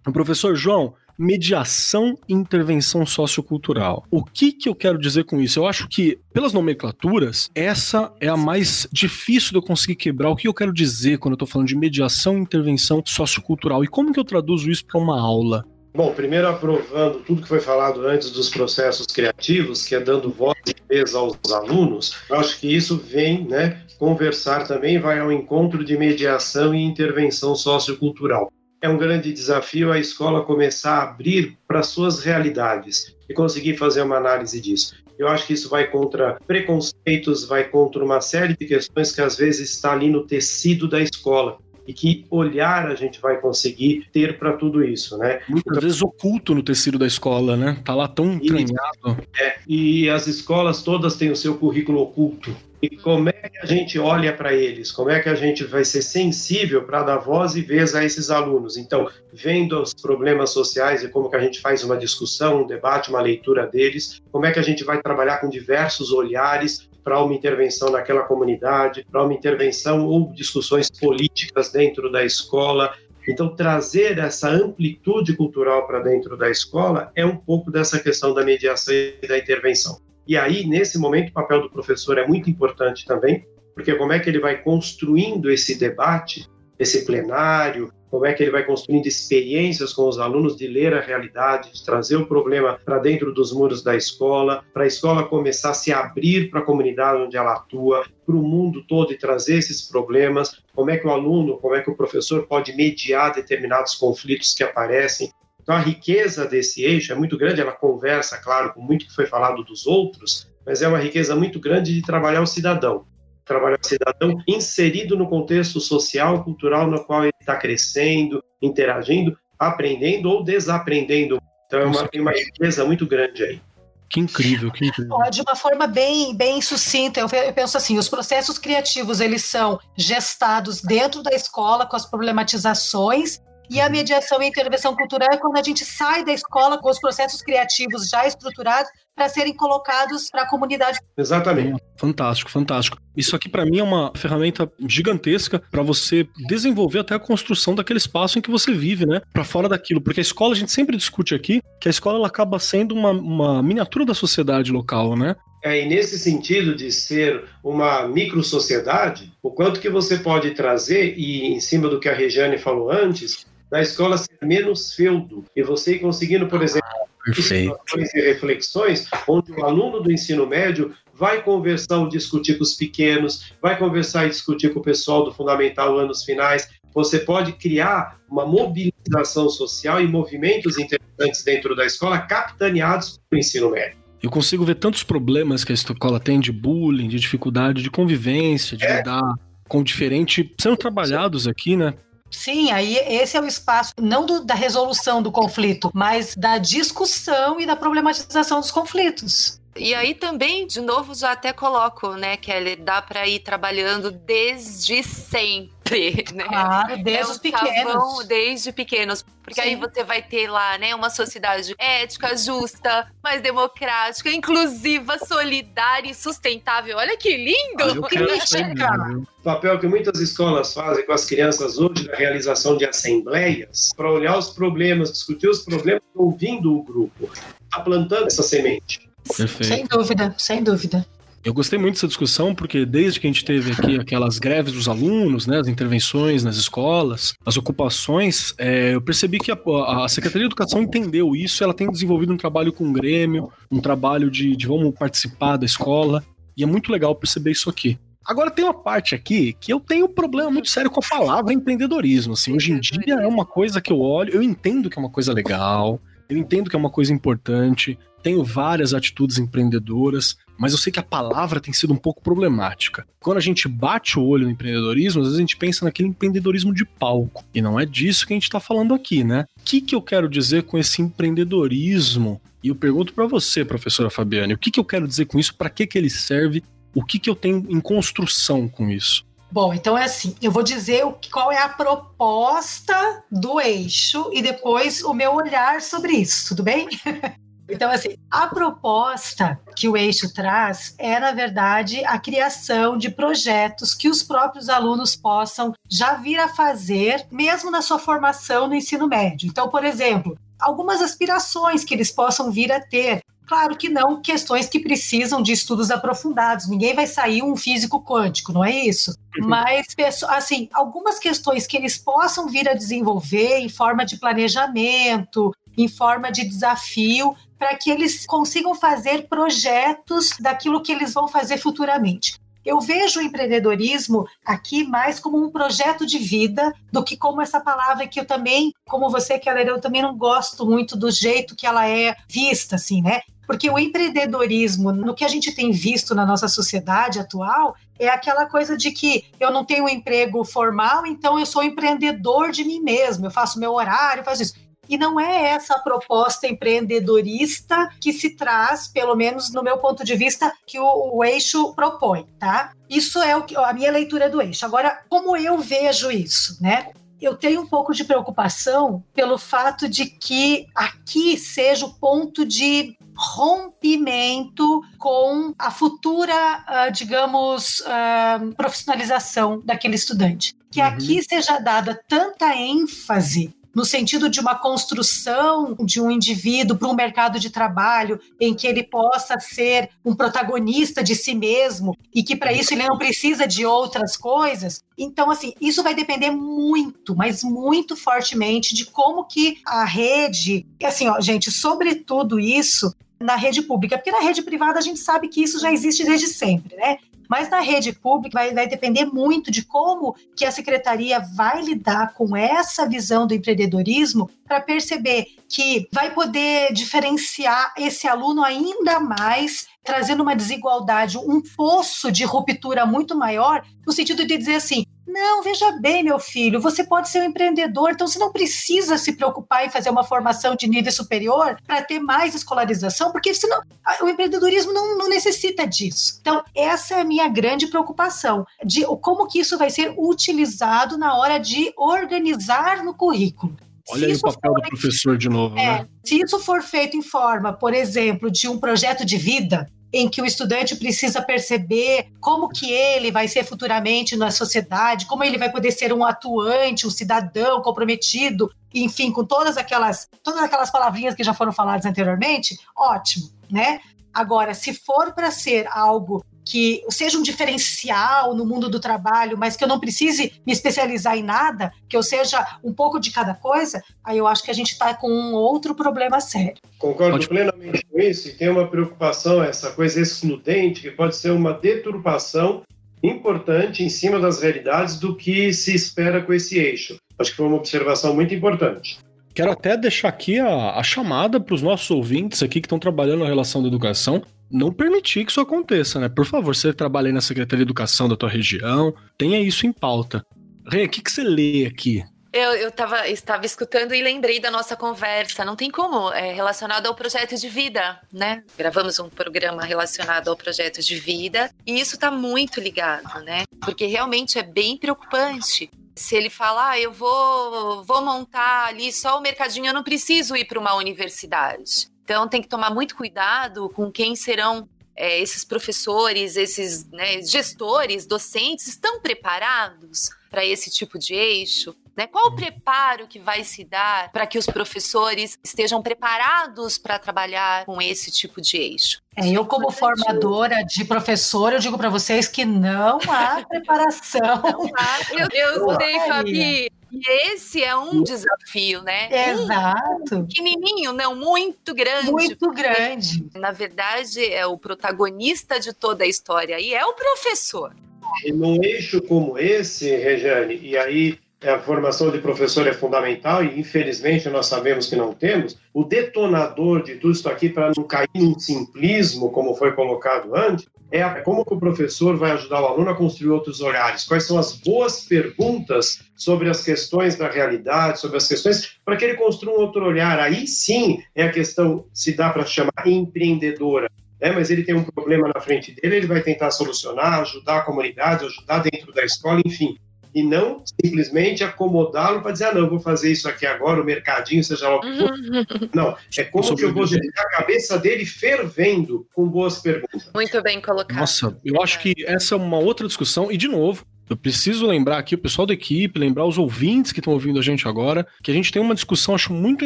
O professor João, mediação e intervenção sociocultural. O que, que eu quero dizer com isso? Eu acho que, pelas nomenclaturas, essa é a mais difícil de eu conseguir quebrar. O que eu quero dizer quando eu estou falando de mediação e intervenção sociocultural? E como que eu traduzo isso para uma aula? Bom, primeiro aprovando tudo que foi falado antes dos processos criativos, que é dando voz e vez aos alunos, eu acho que isso vem, né, conversar também, vai ao encontro de mediação e intervenção sociocultural é um grande desafio a escola começar a abrir para suas realidades e conseguir fazer uma análise disso. Eu acho que isso vai contra preconceitos, vai contra uma série de questões que às vezes está ali no tecido da escola e que olhar a gente vai conseguir ter para tudo isso, né? Muitas então, vezes oculto no tecido da escola, né? Tá lá tão entranhado. É, e as escolas todas têm o seu currículo oculto. E como é que a gente olha para eles? Como é que a gente vai ser sensível para dar voz e vez a esses alunos? Então, vendo os problemas sociais e como que a gente faz uma discussão, um debate, uma leitura deles, como é que a gente vai trabalhar com diversos olhares para uma intervenção naquela comunidade, para uma intervenção ou discussões políticas dentro da escola, Então, trazer essa amplitude cultural para dentro da escola é um pouco dessa questão da mediação e da intervenção. E aí, nesse momento, o papel do professor é muito importante também, porque como é que ele vai construindo esse debate, esse plenário, como é que ele vai construindo experiências com os alunos de ler a realidade, de trazer o problema para dentro dos muros da escola, para a escola começar a se abrir para a comunidade onde ela atua, para o mundo todo e trazer esses problemas, como é que o aluno, como é que o professor pode mediar determinados conflitos que aparecem. Então a riqueza desse eixo é muito grande, ela conversa, claro, com muito que foi falado dos outros, mas é uma riqueza muito grande de trabalhar o cidadão trabalhar o cidadão inserido no contexto social, cultural no qual ele está crescendo, interagindo, aprendendo ou desaprendendo. Então é uma, tem uma riqueza muito grande aí. Que incrível, que incrível. De uma forma bem, bem sucinta, eu penso assim, os processos criativos, eles são gestados dentro da escola com as problematizações e a mediação e a intervenção cultural é quando a gente sai da escola com os processos criativos já estruturados para serem colocados para a comunidade. Exatamente. Fantástico, fantástico. Isso aqui para mim é uma ferramenta gigantesca para você desenvolver até a construção daquele espaço em que você vive, né? Para fora daquilo, porque a escola a gente sempre discute aqui que a escola ela acaba sendo uma, uma miniatura da sociedade local, né? É, e nesse sentido de ser uma micro-sociedade, o quanto que você pode trazer, e em cima do que a Regiane falou antes, da escola ser menos feudo, e você ir conseguindo, por exemplo, Perfeito. e reflexões, onde o aluno do ensino médio vai conversar ou discutir com os pequenos, vai conversar e discutir com o pessoal do fundamental anos finais. Você pode criar uma mobilização social e movimentos interessantes dentro da escola, capitaneados pelo ensino médio. Eu consigo ver tantos problemas que a escola tem de bullying, de dificuldade de convivência, de é. lidar com diferente, sendo trabalhados aqui, né? Sim, aí esse é o espaço não do, da resolução do conflito, mas da discussão e da problematização dos conflitos. E aí também, de novo, já até coloco, né, Kelly, dá para ir trabalhando desde sempre né? Claro, desde é um os pequenos. desde pequenos. Porque Sim. aí você vai ter lá, né, uma sociedade ética, justa, mais democrática, inclusiva, solidária e sustentável. Olha que lindo! Ah, que o papel que muitas escolas fazem com as crianças hoje na realização de assembleias, para olhar os problemas, discutir os problemas, ouvindo o grupo. Está plantando essa semente. Perfeito. Sem dúvida, sem dúvida. Eu gostei muito dessa discussão porque desde que a gente teve aqui aquelas greves dos alunos, né, as intervenções nas escolas, as ocupações, é, eu percebi que a, a, Secretaria de Educação entendeu isso, ela tem desenvolvido um trabalho com o Grêmio, um trabalho de, de vamos participar da escola, e é muito legal perceber isso aqui. Agora tem uma parte aqui que eu tenho um problema muito sério com a palavra empreendedorismo. Assim, hoje em dia é uma coisa que eu olho, eu entendo que é uma coisa legal, eu entendo que é uma coisa importante, tenho várias atitudes empreendedoras, mas eu sei que a palavra tem sido um pouco problemática. Quando a gente bate o olho no empreendedorismo, às vezes a gente pensa naquele empreendedorismo de palco. E não é disso que a gente está falando aqui, né? O que, que eu quero dizer com esse empreendedorismo? E eu pergunto para você, professora Fabiane, o que, que eu quero dizer com isso? Para que, que ele serve? O que, que eu tenho em construção com isso? Bom, então é assim, eu vou dizer o, qual é a proposta do eixo e depois o meu olhar sobre isso, tudo bem? Então, assim, a proposta que o eixo traz é, na verdade, a criação de projetos que os próprios alunos possam já vir a fazer, mesmo na sua formação no ensino médio. Então, por exemplo, algumas aspirações que eles possam vir a ter. Claro que não questões que precisam de estudos aprofundados. Ninguém vai sair um físico quântico, não é isso? Uhum. Mas, assim, algumas questões que eles possam vir a desenvolver em forma de planejamento, em forma de desafio, para que eles consigam fazer projetos daquilo que eles vão fazer futuramente. Eu vejo o empreendedorismo aqui mais como um projeto de vida do que como essa palavra que eu também, como você, Keller, eu também não gosto muito do jeito que ela é vista, assim, né? Porque o empreendedorismo, no que a gente tem visto na nossa sociedade atual, é aquela coisa de que eu não tenho um emprego formal, então eu sou empreendedor de mim mesmo, eu faço meu horário, faço isso. E não é essa a proposta empreendedorista que se traz, pelo menos no meu ponto de vista, que o, o eixo propõe, tá? Isso é o que, a minha leitura do eixo. Agora, como eu vejo isso, né? eu tenho um pouco de preocupação pelo fato de que aqui seja o ponto de rompimento com a futura, uh, digamos, uh, profissionalização daquele estudante. que uhum. aqui seja dada tanta ênfase no sentido de uma construção de um indivíduo para um mercado de trabalho em que ele possa ser um protagonista de si mesmo e que para isso ele não precisa de outras coisas. Então, assim, isso vai depender muito, mas muito fortemente de como que a rede, assim, ó, gente, sobre tudo isso, na rede pública, porque na rede privada a gente sabe que isso já existe desde sempre, né? Mas na rede pública vai, vai, depender muito de como que a secretaria vai lidar com essa visão do empreendedorismo para perceber que vai poder diferenciar esse aluno ainda mais, trazendo uma desigualdade, um poço de ruptura muito maior, no sentido de dizer assim: não, veja bem, meu filho, você pode ser um empreendedor, então você não precisa se preocupar em fazer uma formação de nível superior para ter mais escolarização, porque senão o empreendedorismo não, não necessita disso. Então, essa é a minha grande preocupação, de como que isso vai ser utilizado na hora de organizar no currículo. Olha aí o papel for, do professor de novo, é, né? Se isso for feito em forma, por exemplo, de um projeto de vida, em que o estudante precisa perceber como que ele vai ser futuramente na sociedade, como ele vai poder ser um atuante, um cidadão comprometido, enfim, com todas aquelas todas aquelas palavrinhas que já foram faladas anteriormente, ótimo, né? Agora, se for para ser algo que seja um diferencial no mundo do trabalho, mas que eu não precise me especializar em nada, que eu seja um pouco de cada coisa, aí eu acho que a gente está com um outro problema sério. Concordo pode... plenamente com isso e tem uma preocupação, essa coisa excludente, que pode ser uma deturpação importante em cima das realidades do que se espera com esse eixo. Acho que foi uma observação muito importante. Quero até deixar aqui a, a chamada para os nossos ouvintes aqui que estão trabalhando na relação da educação não permitir que isso aconteça, né? Por favor, você trabalha aí na Secretaria de Educação da tua região, tenha isso em pauta. Rê, o que, que você lê aqui? Eu, eu tava, estava escutando e lembrei da nossa conversa. Não tem como, é relacionado ao projeto de vida, né? Gravamos um programa relacionado ao projeto de vida e isso está muito ligado, né? Porque realmente é bem preocupante. Se ele falar, ah, eu vou, vou montar ali só o mercadinho, eu não preciso ir para uma universidade. Então tem que tomar muito cuidado com quem serão é, esses professores, esses né, gestores, docentes, estão preparados para esse tipo de eixo? Né? Qual o preparo que vai se dar para que os professores estejam preparados para trabalhar com esse tipo de eixo? É, eu, como formadora de professor, eu digo para vocês que não há preparação. Não há. Meu Deus, sei, Fabi. E esse é um desafio, né? Exato. Um pequenininho, não, muito grande. Muito grande. Na verdade, é o protagonista de toda a história e é o professor. E num eixo como esse, Regiane, e aí é, a formação de professor é fundamental e, infelizmente, nós sabemos que não temos. O detonador de tudo isso aqui, para não cair num simplismo, como foi colocado antes, é como que o professor vai ajudar o aluno a construir outros olhares. Quais são as boas perguntas sobre as questões da realidade, sobre as questões, para que ele construa um outro olhar. Aí sim é a questão, se dá para chamar empreendedora. É, mas ele tem um problema na frente dele, ele vai tentar solucionar, ajudar a comunidade, ajudar dentro da escola, enfim e não simplesmente acomodá-lo para dizer, ah, não, vou fazer isso aqui agora, o mercadinho, seja lá o que for. Uhum. Não, é como que eu vou deixar a cabeça dele fervendo com boas perguntas. Muito bem colocado. Nossa, eu acho que essa é uma outra discussão, e de novo, eu preciso lembrar aqui o pessoal da equipe, lembrar os ouvintes que estão ouvindo a gente agora, que a gente tem uma discussão, acho muito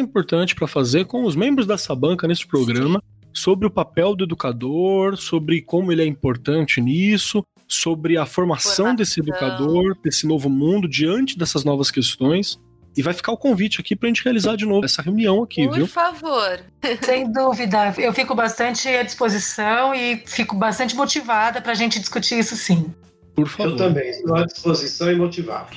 importante para fazer com os membros dessa banca nesse programa. Sim sobre o papel do educador, sobre como ele é importante nisso, sobre a formação, formação, desse educador, desse novo mundo, diante dessas novas questões. E vai ficar o convite aqui para a gente realizar de novo essa reunião aqui, Por viu? Por favor. Sem dúvida. Eu fico bastante à disposição e fico bastante motivada para a gente discutir isso sim. Por favor. Eu também estou à disposição e motivado.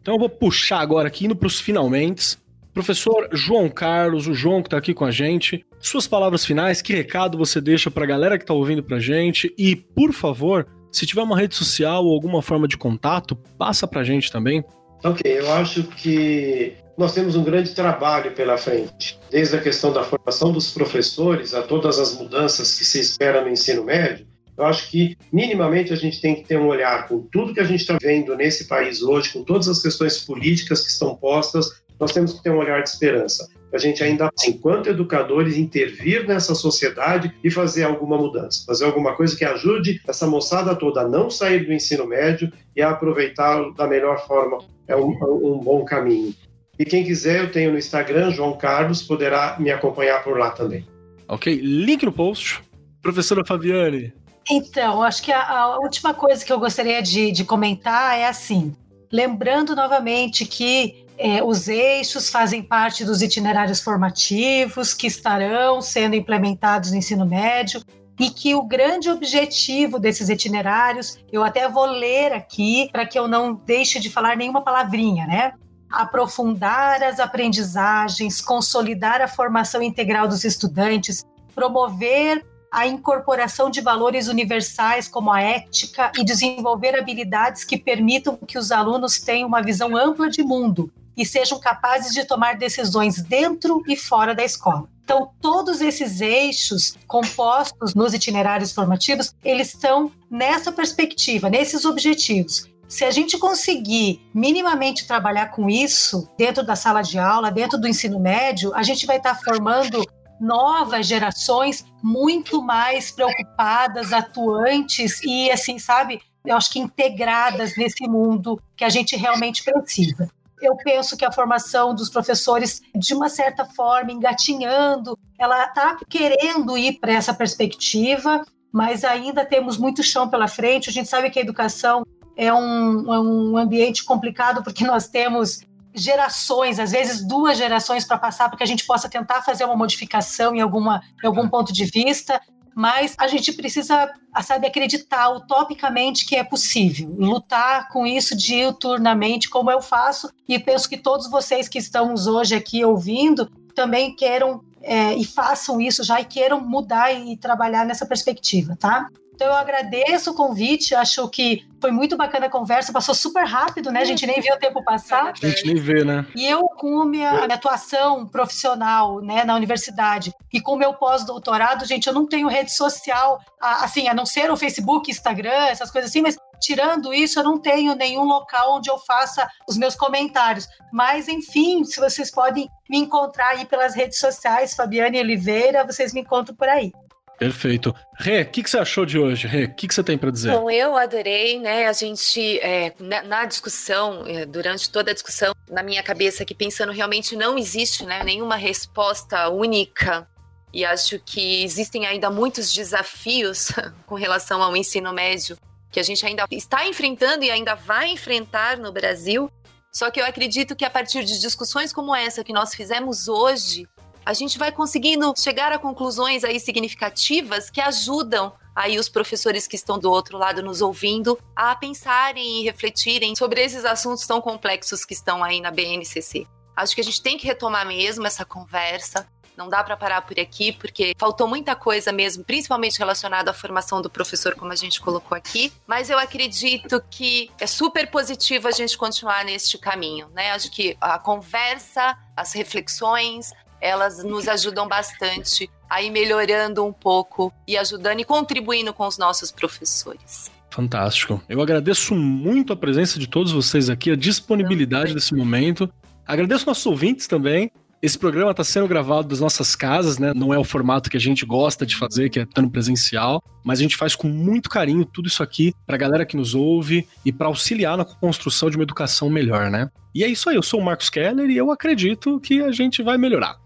Então eu vou puxar agora aqui, indo para os finalmente. Professor João Carlos, o João que está aqui com a gente, suas palavras finais, que recado você deixa para a galera que está ouvindo para a gente e, por favor, se tiver uma rede social ou alguma forma de contato, passa para gente também. Ok, eu acho que nós temos um grande trabalho pela frente, desde a questão da formação dos professores a todas as mudanças que se espera no ensino médio. Eu acho que, minimamente, a gente tem que ter um olhar com tudo que a gente está vendo nesse país hoje, com todas as questões políticas que estão postas, nós temos que ter um olhar de esperança. A gente ainda, enquanto educadores, intervir nessa sociedade e fazer alguma mudança, fazer alguma coisa que ajude essa moçada toda a não sair do ensino médio e a aproveitá-lo da melhor forma. É um, um bom caminho. E quem quiser, eu tenho no Instagram, João Carlos, poderá me acompanhar por lá também. Ok, link no post. Professora Fabiane. Então, acho que a, a última coisa que eu gostaria de, de comentar é assim: lembrando novamente que é, os eixos fazem parte dos itinerários formativos que estarão sendo implementados no ensino médio e que o grande objetivo desses itinerários, eu até vou ler aqui para que eu não deixe de falar nenhuma palavrinha, né? Aprofundar as aprendizagens, consolidar a formação integral dos estudantes, promover a incorporação de valores universais como a ética e desenvolver habilidades que permitam que os alunos tenham uma visão ampla de mundo, e sejam capazes de tomar decisões dentro e fora da escola. Então, todos esses eixos compostos nos itinerários formativos, eles estão nessa perspectiva, nesses objetivos. Se a gente conseguir minimamente trabalhar com isso dentro da sala de aula, dentro do ensino médio, a gente vai estar formando novas gerações muito mais preocupadas, atuantes e, assim, sabe, eu acho que integradas nesse mundo que a gente realmente precisa eu penso que a formação dos professores, de uma certa forma, engatinhando, ela está querendo ir para essa perspectiva, mas ainda temos muito chão pela frente. A gente sabe que a educação é um, é um ambiente complicado porque nós temos gerações, às vezes duas gerações para passar para que a gente possa tentar fazer uma modificação em, alguma, em algum ponto de vista mas a gente precisa, sabe, acreditar utopicamente que é possível, lutar com isso diuturnamente, como eu faço, e penso que todos vocês que estamos hoje aqui ouvindo também queiram é, e façam isso já e queiram mudar e trabalhar nessa perspectiva, tá? Então eu agradeço o convite, acho que foi muito bacana a conversa, passou super rápido, né? A gente nem viu o tempo passar. A gente nem vê, né? E eu, com a minha, a minha atuação profissional né, na universidade e com o meu pós-doutorado, gente, eu não tenho rede social, assim, a não ser o Facebook, Instagram, essas coisas assim, mas tirando isso, eu não tenho nenhum local onde eu faça os meus comentários. Mas, enfim, se vocês podem me encontrar aí pelas redes sociais, Fabiane Oliveira, vocês me encontram por aí. Perfeito. Rê, o que, que, você achou de hoje? Rê, o que, que, você tem para dizer? Bom, eu adorei, né? A gente, é, na, na, discussão, é, durante toda a discussão, na minha cabeça aqui, pensando realmente não existe né, nenhuma resposta única. E acho que existem ainda muitos desafios com relação ao ensino médio que a gente ainda está enfrentando e ainda vai enfrentar no Brasil. Só que eu acredito que a partir de discussões como essa que nós fizemos hoje, a gente vai conseguindo chegar a conclusões aí significativas que ajudam aí os professores que estão do outro lado nos ouvindo a pensarem e refletirem sobre esses assuntos tão complexos que estão aí na BNCC. Acho que a gente tem que retomar mesmo essa conversa. Não dá para parar por aqui, porque faltou muita coisa mesmo, principalmente relacionada à formação do professor, como a gente colocou aqui. Mas eu acredito que é super positivo a gente continuar neste caminho, né? Acho que a conversa, as reflexões, elas nos ajudam bastante a ir melhorando um pouco e ajudando e contribuindo com os nossos professores. Fantástico. Eu agradeço muito a presença de todos vocês aqui, a disponibilidade desse momento. Agradeço nossos ouvintes também. Esse programa está sendo gravado das nossas casas, né? Não é o formato que a gente gosta de fazer, que é estando presencial, mas a gente faz com muito carinho tudo isso aqui para a galera que nos ouve e para auxiliar na construção de uma educação melhor, né? E é isso aí, eu sou o Marcos Keller e eu acredito que a gente vai melhorar.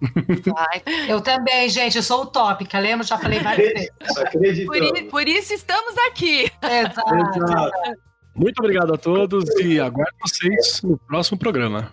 Vai. Eu também, gente, eu sou utópica, lembra? Já falei várias vezes. Por, por, isso estamos aqui. Exato. Exato. Muito obrigado a todos e aguardo vocês no próximo programa.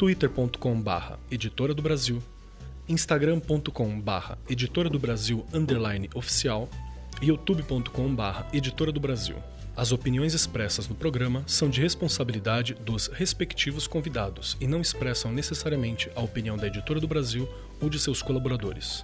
twitter.com/barra editora do Brasil, instagram.com/barra editora do Brasil underline oficial e youtube.com/barra editora do Brasil. As opiniões expressas no programa são de responsabilidade dos respectivos convidados e não expressam necessariamente a opinião da Editora do Brasil ou de seus colaboradores.